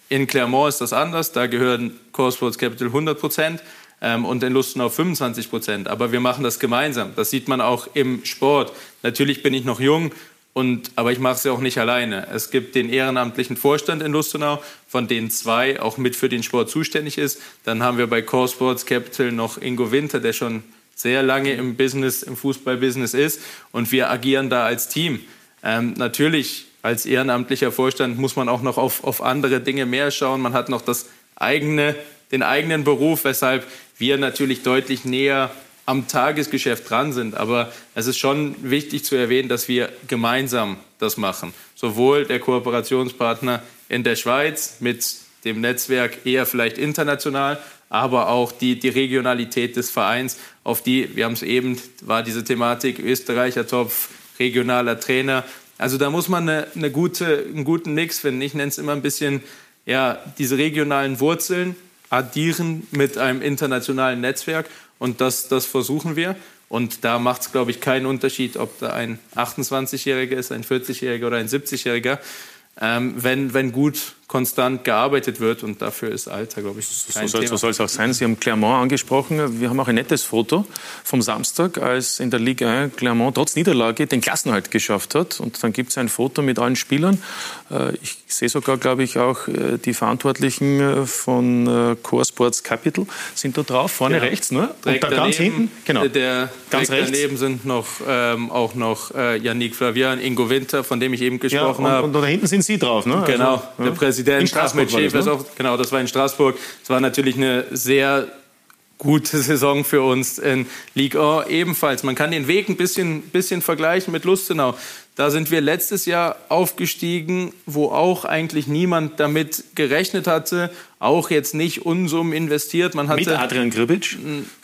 In Clermont ist das anders. Da gehören Core Sports Capital 100 Prozent ähm, und in Lustenau 25 Prozent. Aber wir machen das gemeinsam. Das sieht man auch im Sport. Natürlich bin ich noch jung, und, aber ich mache es ja auch nicht alleine. Es gibt den ehrenamtlichen Vorstand in Lustenau, von denen zwei auch mit für den Sport zuständig ist. Dann haben wir bei Core Sports Capital noch Ingo Winter, der schon sehr lange im Business, im Fußballbusiness ist. Und wir agieren da als Team. Ähm, natürlich als ehrenamtlicher Vorstand muss man auch noch auf, auf andere Dinge mehr schauen. Man hat noch das eigene, den eigenen Beruf, weshalb wir natürlich deutlich näher am Tagesgeschäft dran sind. Aber es ist schon wichtig zu erwähnen, dass wir gemeinsam das machen. Sowohl der Kooperationspartner in der Schweiz mit dem Netzwerk eher vielleicht international, aber auch die, die Regionalität des Vereins, auf die, wir haben es eben, war diese Thematik Österreicher Topf, regionaler Trainer. Also da muss man eine, eine gute, einen guten Mix finden. Ich nenne es immer ein bisschen, ja, diese regionalen Wurzeln addieren mit einem internationalen Netzwerk. Und das, das versuchen wir. Und da macht es, glaube ich, keinen Unterschied, ob da ein 28-Jähriger ist, ein 40-Jähriger oder ein 70-Jähriger. Ähm, wenn, wenn gut konstant gearbeitet wird und dafür ist Alter, glaube ich, kein so soll es auch sein. Sie haben Clermont angesprochen. Wir haben auch ein nettes Foto vom Samstag, als in der Ligue 1 Clermont trotz Niederlage den Klassenhalt geschafft hat. Und dann gibt es ein Foto mit allen Spielern. Äh, ich sehe sogar, glaube ich, auch äh, die Verantwortlichen äh, von Core Sports Capital sind da drauf, vorne genau. rechts, ne? Und da ganz hinten, genau. Der, ganz rechts. daneben sind noch ähm, auch noch äh, Yannick Flavian, Ingo Winter, von dem ich eben gesprochen ja, und, habe. Und da hinten sind Sie drauf, ne? Genau, also, der ja. Präsident Präsident Ahmed Schäfer ist auch, genau, das war in Straßburg. Es war natürlich eine sehr gute Saison für uns in Ligue 1 ebenfalls. Man kann den Weg ein bisschen, bisschen vergleichen mit Lustenau. Da sind wir letztes Jahr aufgestiegen, wo auch eigentlich niemand damit gerechnet hatte, auch jetzt nicht Unsummen investiert. Man hatte, mit Adrian Gribic?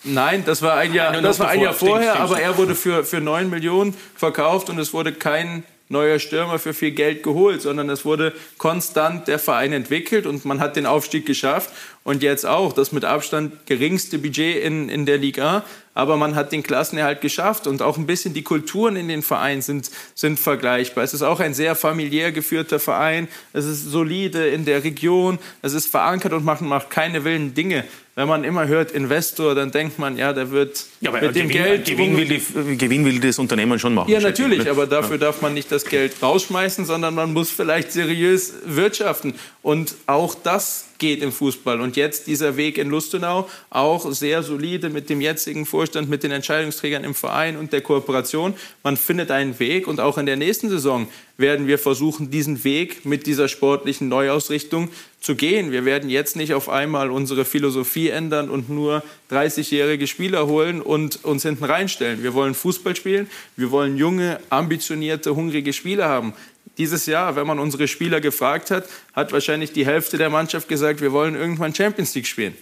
Nein, das war ein Jahr, das war ein Jahr vorher, aber er wurde für, für 9 Millionen verkauft und es wurde kein neuer Stürmer für viel Geld geholt, sondern es wurde konstant der Verein entwickelt und man hat den Aufstieg geschafft und jetzt auch das mit Abstand geringste Budget in, in der Liga, aber man hat den Klassenerhalt geschafft und auch ein bisschen die Kulturen in den Vereinen sind, sind vergleichbar. Es ist auch ein sehr familiär geführter Verein, es ist solide in der Region, es ist verankert und man macht keine wilden Dinge wenn man immer hört Investor, dann denkt man, ja, der wird ja, mit dem Gewinn, Geld... Gewinn will, die, Gewinn will das Unternehmen schon machen. Ja, natürlich, aber dafür ja. darf man nicht das Geld rausschmeißen, sondern man muss vielleicht seriös wirtschaften. Und auch das geht im Fußball. Und jetzt dieser Weg in Lustenau, auch sehr solide mit dem jetzigen Vorstand, mit den Entscheidungsträgern im Verein und der Kooperation. Man findet einen Weg und auch in der nächsten Saison werden wir versuchen, diesen Weg mit dieser sportlichen Neuausrichtung zu gehen. Wir werden jetzt nicht auf einmal unsere Philosophie ändern und nur 30-jährige Spieler holen und uns hinten reinstellen. Wir wollen Fußball spielen, wir wollen junge, ambitionierte, hungrige Spieler haben. Dieses Jahr, wenn man unsere Spieler gefragt hat, hat wahrscheinlich die Hälfte der Mannschaft gesagt, wir wollen irgendwann Champions League spielen.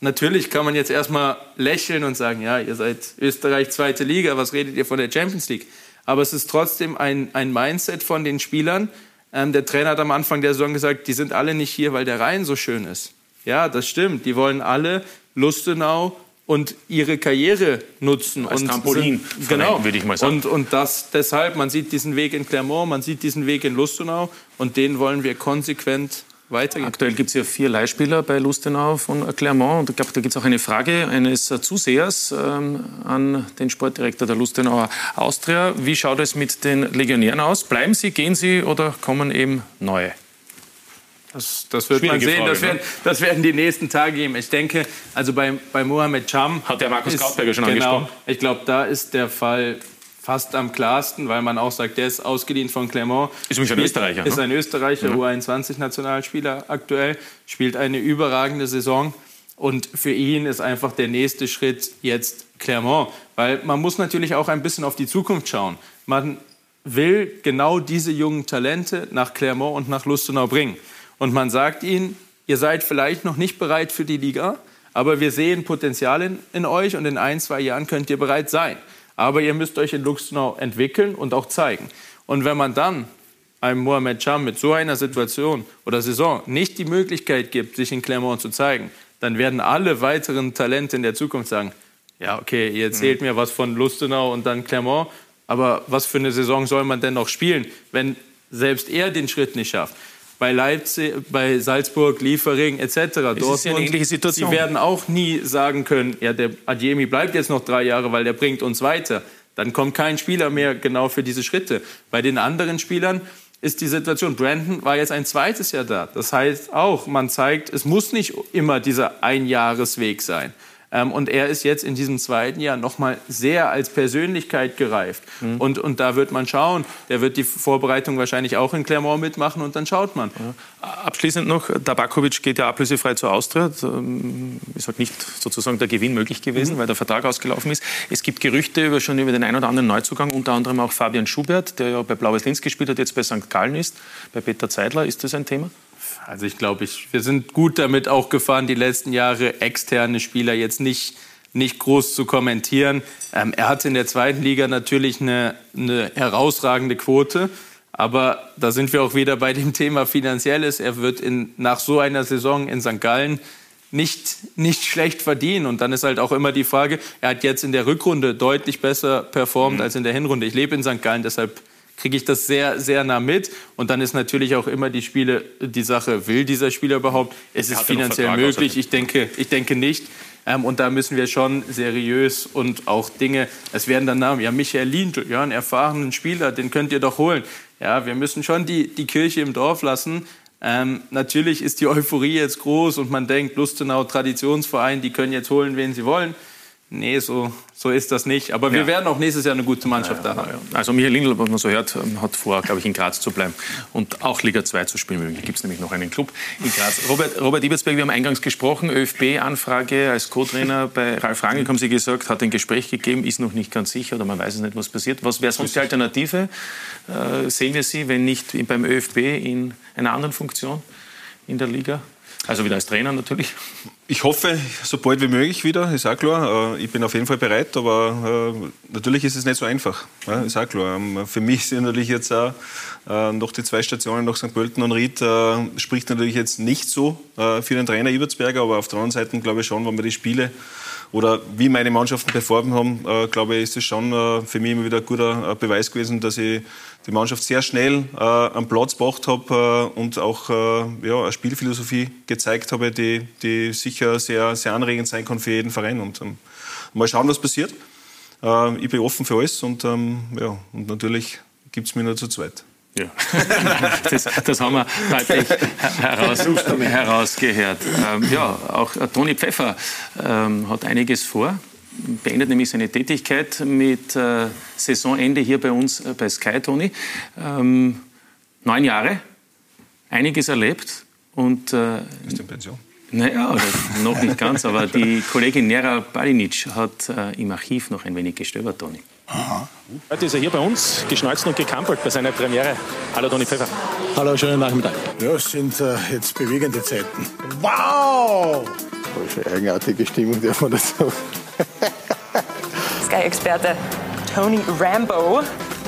Natürlich kann man jetzt erstmal lächeln und sagen, ja, ihr seid Österreich zweite Liga, was redet ihr von der Champions League? Aber es ist trotzdem ein, ein Mindset von den Spielern. Ähm, der Trainer hat am Anfang der Saison gesagt, die sind alle nicht hier, weil der Rhein so schön ist. Ja, das stimmt. Die wollen alle Lustenau und ihre Karriere nutzen. Als und Trampolin, sind, genau. würde ich mal sagen. Und, und das deshalb, man sieht diesen Weg in Clermont, man sieht diesen Weg in Lustenau und den wollen wir konsequent weitergehen. Aktuell gibt es ja vier Leihspieler bei Lustenau von Clermont. Und ich glaube, da gibt es auch eine Frage eines Zusehers ähm, an den Sportdirektor der Lustenauer Austria. Wie schaut es mit den Legionären aus? Bleiben sie, gehen sie oder kommen eben neue? Das, das wird man sehen. Frage, das, werden, ne? das werden die nächsten Tage geben. Ich denke, also bei, bei Mohamed Cham. Hat der Markus Krautberger schon genau, angesprochen? Ich glaube, da ist der Fall fast am klarsten, weil man auch sagt, der ist ausgeliehen von Clermont. Ist übrigens ein Österreicher, Ist ne? ein Österreicher, Mhm. U21-Nationalspieler aktuell, spielt eine überragende Saison. Und für ihn ist einfach der nächste Schritt jetzt Clermont. Weil man muss natürlich auch ein bisschen auf die Zukunft schauen. Man will genau diese jungen Talente nach Clermont und nach Lustenau bringen. Und man sagt ihnen, ihr seid vielleicht noch nicht bereit für die Liga, aber wir sehen Potenzial in, in euch und in ein, zwei Jahren könnt ihr bereit sein. Aber ihr müsst euch in Lustenau entwickeln und auch zeigen. Und wenn man dann einem Mohamed Cham mit so einer Situation oder Saison nicht die Möglichkeit gibt, sich in Clermont zu zeigen, dann werden alle weiteren Talente in der Zukunft sagen, ja, okay, ihr erzählt mir was von Lustenau und dann Clermont, aber was für eine Saison soll man denn noch spielen, wenn selbst er den Schritt nicht schafft? Bei Leipzig, bei Salzburg, Liefering etc. Es ist ja eine Dortmund, ähnliche Situation. Sie werden auch nie sagen können, ja, der Adjemi bleibt jetzt noch drei Jahre, weil der bringt uns weiter. Dann kommt kein Spieler mehr genau für diese Schritte. Bei den anderen Spielern ist die Situation, Brandon war jetzt ein zweites Jahr da. Das heißt auch, man zeigt, es muss nicht immer dieser Einjahresweg sein. Ähm, und er ist jetzt in diesem zweiten Jahr nochmal sehr als Persönlichkeit gereift. Mhm. Und, und da wird man schauen. Der wird die Vorbereitung wahrscheinlich auch in Clermont mitmachen und dann schaut man. Abschließend noch, Tabakovic geht ja ablösefrei zur Austria. Ähm, Ist halt nicht sozusagen der Gewinn möglich gewesen, Mhm. weil der Vertrag ausgelaufen ist. Es gibt Gerüchte über, schon über den einen oder anderen Neuzugang, unter anderem auch Fabian Schubert, der ja bei Blaues Linz gespielt hat, jetzt bei St. Gallen ist, bei Peter Zeidler. Ist das ein Thema? Also ich glaube, ich, wir sind gut damit auch gefahren, die letzten Jahre externe Spieler jetzt nicht, nicht groß zu kommentieren. Ähm, er hatte in der zweiten Liga natürlich eine, eine herausragende Quote. Aber da sind wir auch wieder bei dem Thema Finanzielles. Er wird in, nach so einer Saison in St. Gallen nicht, nicht schlecht verdienen. Und dann ist halt auch immer die Frage, er hat jetzt in der Rückrunde deutlich besser performt als in der Hinrunde. Ich lebe in St. Gallen, deshalb kriege ich das sehr, sehr nah mit. Und dann ist natürlich auch immer die Spiele, die Sache, will dieser Spieler überhaupt? Es ist finanziell Vertrag möglich. Ich denke, ich denke nicht. Ähm, und da müssen wir schon seriös und auch Dinge, es werden dann Namen, ja, Michael Lindl, ja, einen erfahrenen Spieler, den könnt ihr doch holen. Ja, wir müssen schon die, die Kirche im Dorf lassen. Ähm, natürlich ist die Euphorie jetzt groß und man denkt, Lustenau, Traditionsverein, die können jetzt holen, wen sie wollen. Nee, so, so ist das nicht. Aber wir Ja. werden auch nächstes Jahr eine gute Mannschaft da haben. Also Michael Lindl, was man so hört, ähm, hat vor, glaube ich, in Graz zu bleiben und auch Liga 2 zu spielen. Da gibt es nämlich noch einen Club in Graz. Robert, Robert Ibertsberg, wir haben eingangs gesprochen, ÖFB-Anfrage als Co-Trainer bei Ralf Rangnick, haben Sie gesagt, hat ein Gespräch gegeben, ist noch nicht ganz sicher oder man weiß es nicht, was passiert. Was wäre sonst die Alternative? Äh, sehen wir Sie, wenn nicht beim ÖFB, in einer anderen Funktion in der Liga? Also wieder als Trainer natürlich. Ich hoffe, so bald wie möglich wieder, ist auch klar. Äh, Ich bin auf jeden Fall bereit, aber äh, natürlich ist es nicht so einfach. Ist auch klar. Ähm, Für mich sind natürlich jetzt auch äh, noch die zwei Stationen nach St. Pölten und Ried, spricht natürlich jetzt nicht so für den Trainer Ibertsberger, aber auf der anderen Seite glaube ich schon, wenn wir die Spiele oder wie meine Mannschaften performt haben, äh, glaube ich, ist es schon äh, für mich immer wieder ein guter äh, Beweis gewesen, dass ich die Mannschaft sehr schnell äh, am Platz gebracht habe äh, und auch äh, ja, eine Spielphilosophie gezeigt habe, die, die sicher sehr, sehr anregend sein kann für jeden Verein. Und ähm, mal schauen, was passiert. Ich bin offen für alles und, ähm, ja, und natürlich gibt es mich nur zu zweit. Ja, das, das haben wir deutlich heraus, herausgehört. Ähm, ja, auch Toni Pfeffer ähm, hat einiges vor, beendet nämlich seine Tätigkeit mit äh, Saisonende hier bei uns äh, bei Sky, Toni. Ähm, neun Jahre, einiges erlebt und... Äh, Ist in Pension? Naja, noch nicht ganz, aber die Kollegin Nera Balinic hat äh, im Archiv noch ein wenig gestöbert, Toni. Aha. Heute ist er hier bei uns, geschnalzt und gekampelt bei seiner Premiere. Hallo Toni Pfeffer. Hallo, schönen Nachmittag. Ja, es sind äh, jetzt bewegende Zeiten. Wow! Falsche eigenartige Stimmung, darf man das sagen. Sky-Experte Tony Rambo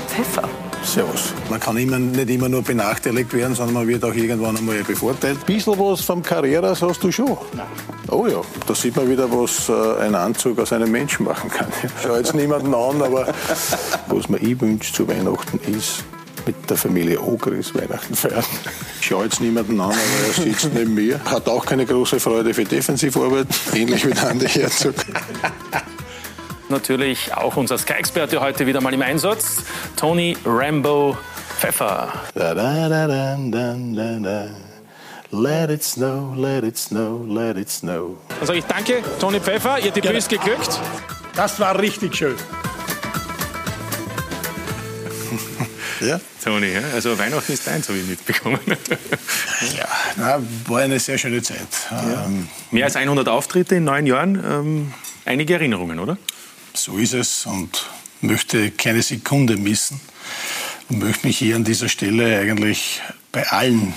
Pfeffer. Servus. Man kann immer, nicht immer nur benachteiligt werden, sondern man wird auch irgendwann einmal bevorteilt. Ein bisschen was vom Carreras hast du schon. Nein. Oh ja, da sieht man wieder, was äh, ein Anzug aus einem Menschen machen kann. Ich schau jetzt niemanden an, aber was man ich wünsche zu Weihnachten ist, mit der Familie Ogris Weihnachten feiern. Ich schaue jetzt niemanden an, aber er sitzt neben mir. Hat auch keine große Freude für Defensivarbeit, ähnlich wie der Andi Herzog. Natürlich auch unser Sky-Experte heute wieder mal im Einsatz, Tony Rambo Pfeffer. Da, da, da, da, da, da, da. Let it snow, let it snow, let it snow. Dann sage ich danke, Toni Pfeffer. Ihr Debüt ist geglückt. Das war richtig schön. Ja? Toni, ja? also Weihnachten ist deins, habe ich mitbekommen. ja, na, war eine sehr schöne Zeit. Ja. Ähm, Mehr als 100 Auftritte in neun Jahren. Ähm, einige Erinnerungen, oder? So ist es und möchte keine Sekunde missen und möchte mich hier an dieser Stelle eigentlich bei allen,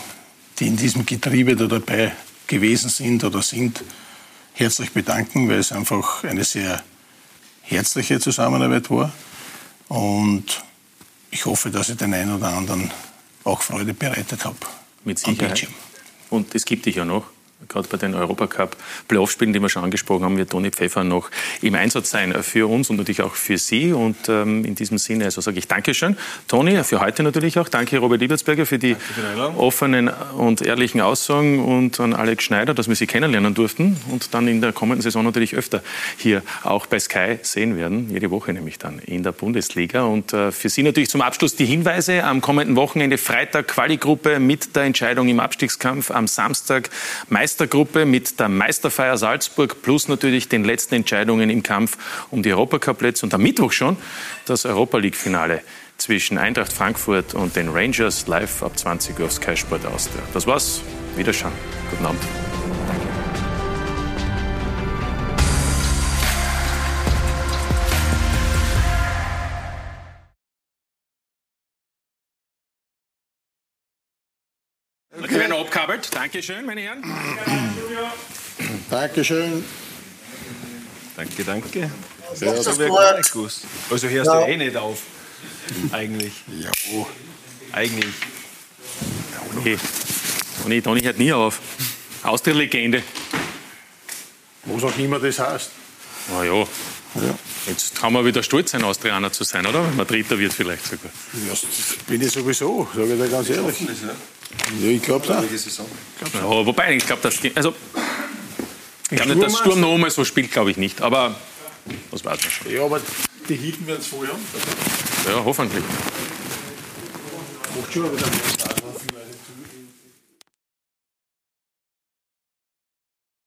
die in diesem Getriebe da dabei gewesen sind oder sind, herzlich bedanken, weil es einfach eine sehr herzliche Zusammenarbeit war. Und ich hoffe, dass ich den einen oder anderen auch Freude bereitet habe. Mit Sicherheit. Und es gibt dich ja noch gerade bei den Europacup Playoff-Spielen, die wir schon angesprochen haben, wird Toni Pfeffer noch im Einsatz sein für uns und natürlich auch für Sie. Und ähm, in diesem Sinne, also sage ich Dankeschön. Toni, für heute natürlich auch. Danke, Robert Liebertsberger, für die für offenen und ehrlichen Aussagen und an Alex Schneider, dass wir Sie kennenlernen durften und dann in der kommenden Saison natürlich öfter hier auch bei Sky sehen werden. Jede Woche nämlich dann in der Bundesliga. Und äh, für Sie natürlich zum Abschluss die Hinweise. Am kommenden Wochenende Freitag Quali-Gruppe mit der Entscheidung im Abstiegskampf. Am Samstag Meister Meistergruppe mit der Meisterfeier Salzburg plus natürlich den letzten Entscheidungen im Kampf um die Europacup-Plätze und am Mittwoch schon das Europa League-Finale zwischen Eintracht Frankfurt und den Rangers live ab 20 Uhr auf Sky Sport Austria. Das war's. Wiederschauen. Guten Abend. Werden abkabelt. Dankeschön, meine Herren. Dankeschön. Danke, danke. Ja, das wäre gut. gar nicht gewusst. Also hörst Ja. du eh nicht auf. Eigentlich. Ja. Eigentlich. Toni, Toni, Toni hört nie auf. Austria-Legende. Was auch immer das heißt. Na ja. Jetzt kann man wieder stolz sein, Austrianer zu sein, oder? Wenn man Dritter wird vielleicht sogar. Ja, das bin ich sowieso, sage ich dir ganz ehrlich. Ja, ich glaube es auch. Ja, wobei, ich glaube, das also, ich glaube nicht, dass Sturm noch einmal so spielt, glaube ich nicht. Aber das weiß man schon. Ja, aber die Hiten werden es voll haben. Ja, hoffentlich. Macht schon wieder